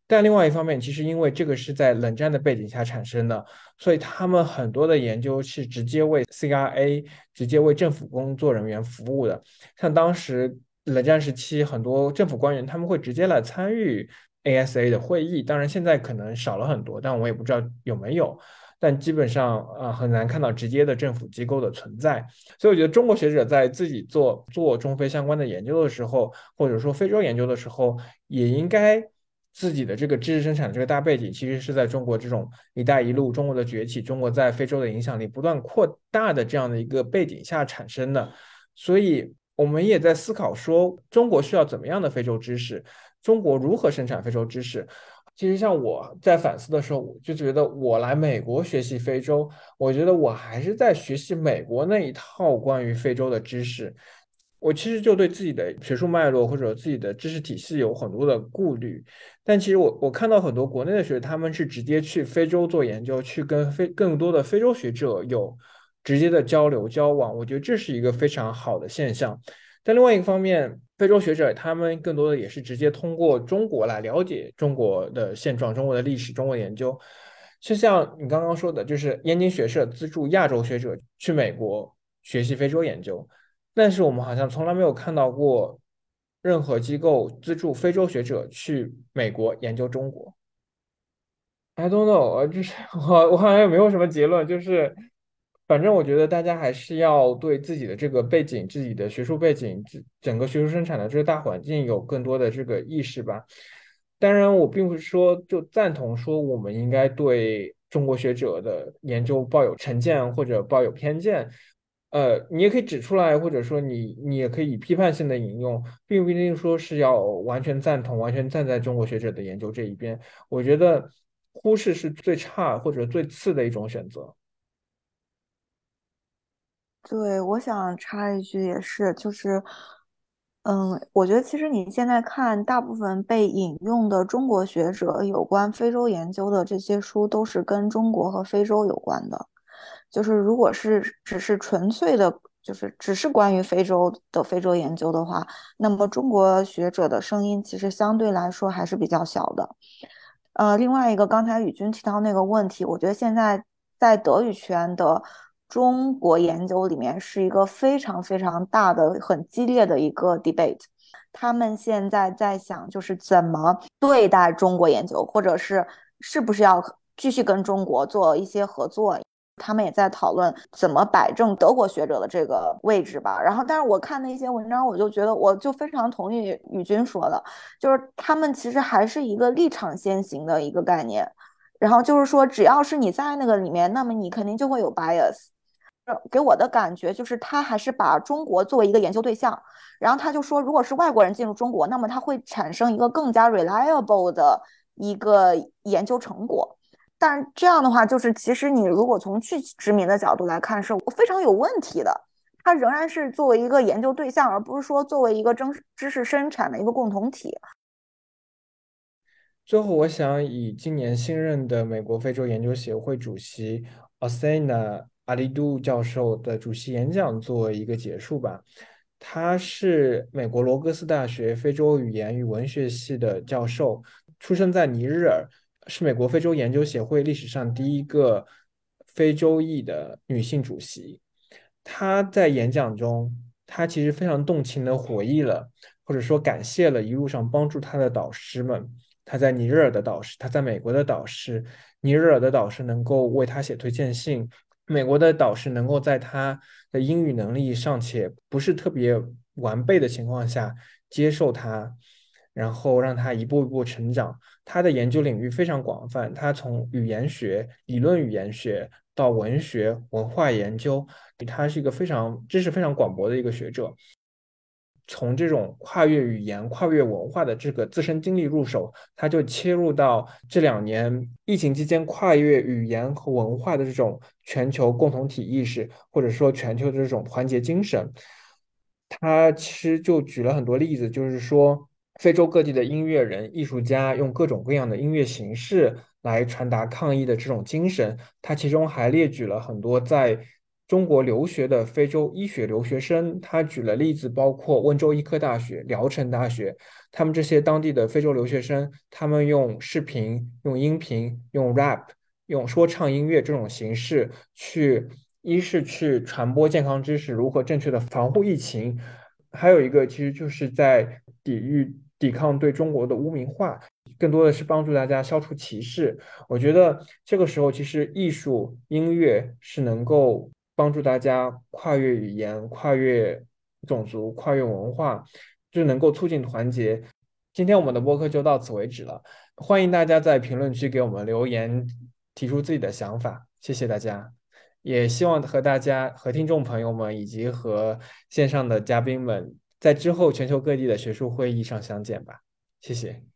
但另外一方面，其实因为这个是在冷战的背景下产生的，所以他们很多的研究是直接为 CIA、直接为政府工作人员服务的，像当时。冷战时期，很多政府官员他们会直接来参与 ASA 的会议，当然现在可能少了很多，但我也不知道有没有。但基本上啊，很难看到直接的政府机构的存在。所以我觉得中国学者在自己做做中非相关的研究的时候，或者说非洲研究的时候，也应该自己的这个知识生产这个大背景，其实是在中国这种“一带一路”、中国的崛起、中国在非洲的影响力不断扩大的这样的一个背景下产生的。所以。我们也在思考说，中国需要怎么样的非洲知识？中国如何生产非洲知识？其实像我在反思的时候，我就觉得我来美国学习非洲，我觉得我还是在学习美国那一套关于非洲的知识。我其实就对自己的学术脉络或者自己的知识体系有很多的顾虑。但其实我我看到很多国内的学者，他们是直接去非洲做研究，去跟非更多的非洲学者有直接的交流交往。我觉得这是一个非常好的现象。但另外一个方面，非洲学者他们更多的也是直接通过中国来了解中国的现状、中国的历史、中国研究。就像你刚刚说的，就是燕京学社资助亚洲学者去美国学习非洲研究，但是我们好像从来没有看到过任何机构资助非洲学者去美国研究中国。I don't know，就是 我我好像也没有什么结论，就是。反正我觉得大家还是要对自己的这个背景、自己的学术背景、整个学术生产的这个大环境有更多的这个意识吧。当然，我并不是说就赞同说我们应该对中国学者的研究抱有成见或者抱有偏见。呃，你也可以指出来，或者说你你也可以批判性的引用，并不一定说是要完全赞同、完全站在中国学者的研究这一边。我觉得忽视是最差或者最次的一种选择。对，我想插一句，也是，就是，嗯，我觉得其实你现在看大部分被引用的中国学者有关非洲研究的这些书，都是跟中国和非洲有关的。就是如果是只是纯粹的，就是只是关于非洲的非洲研究的话，那么中国学者的声音其实相对来说还是比较小的。呃，另外一个，刚才宇军提到那个问题，我觉得现在在德语圈的。中国研究里面是一个非常非常大的、很激烈的一个 debate。他们现在在想，就是怎么对待中国研究，或者是是不是要继续跟中国做一些合作。他们也在讨论怎么摆正德国学者的这个位置吧。然后，但是我看那些文章，我就觉得，我就非常同意宇军说的，就是他们其实还是一个立场先行的一个概念。然后就是说，只要是你在那个里面，那么你肯定就会有 bias。给我的感觉就是，他还是把中国作为一个研究对象，然后他就说，如果是外国人进入中国，那么他会产生一个更加 reliable 的一个研究成果。但这样的话，就是其实你如果从去殖民的角度来看，是非常有问题的。它仍然是作为一个研究对象，而不是说作为一个真知识生产的一个共同体。最后，我想以今年新任的美国非洲研究协会主席 Osana。阿里杜教授的主席演讲作为一个结束吧。他是美国罗格斯大学非洲语言与文学系的教授，出生在尼日尔，是美国非洲研究协会历史上第一个非洲裔的女性主席。他在演讲中，他其实非常动情的回忆了，或者说感谢了一路上帮助他的导师们。他在尼日尔的导师，他在美国的导师，尼日尔的导师能够为他写推荐信。美国的导师能够在他的英语能力尚且不是特别完备的情况下接受他，然后让他一步一步成长。他的研究领域非常广泛，他从语言学、理论语言学到文学、文化研究，他是一个非常知识非常广博的一个学者。从这种跨越语言、跨越文化的这个自身经历入手，他就切入到这两年疫情期间跨越语言和文化的这种全球共同体意识，或者说全球的这种团结精神。他其实就举了很多例子，就是说非洲各地的音乐人、艺术家用各种各样的音乐形式来传达抗议的这种精神。他其中还列举了很多在。中国留学的非洲医学留学生，他举了例子，包括温州医科大学、聊城大学，他们这些当地的非洲留学生，他们用视频、用音频、用 rap、用说唱音乐这种形式去，一是去传播健康知识，如何正确的防护疫情，还有一个其实就是在抵御、抵抗对中国的污名化，更多的是帮助大家消除歧视。我觉得这个时候，其实艺术、音乐是能够。帮助大家跨越语言、跨越种族、跨越文化，就能够促进团结。今天我们的播客就到此为止了，欢迎大家在评论区给我们留言，提出自己的想法。谢谢大家，也希望和大家、和听众朋友们以及和线上的嘉宾们，在之后全球各地的学术会议上相见吧。谢谢。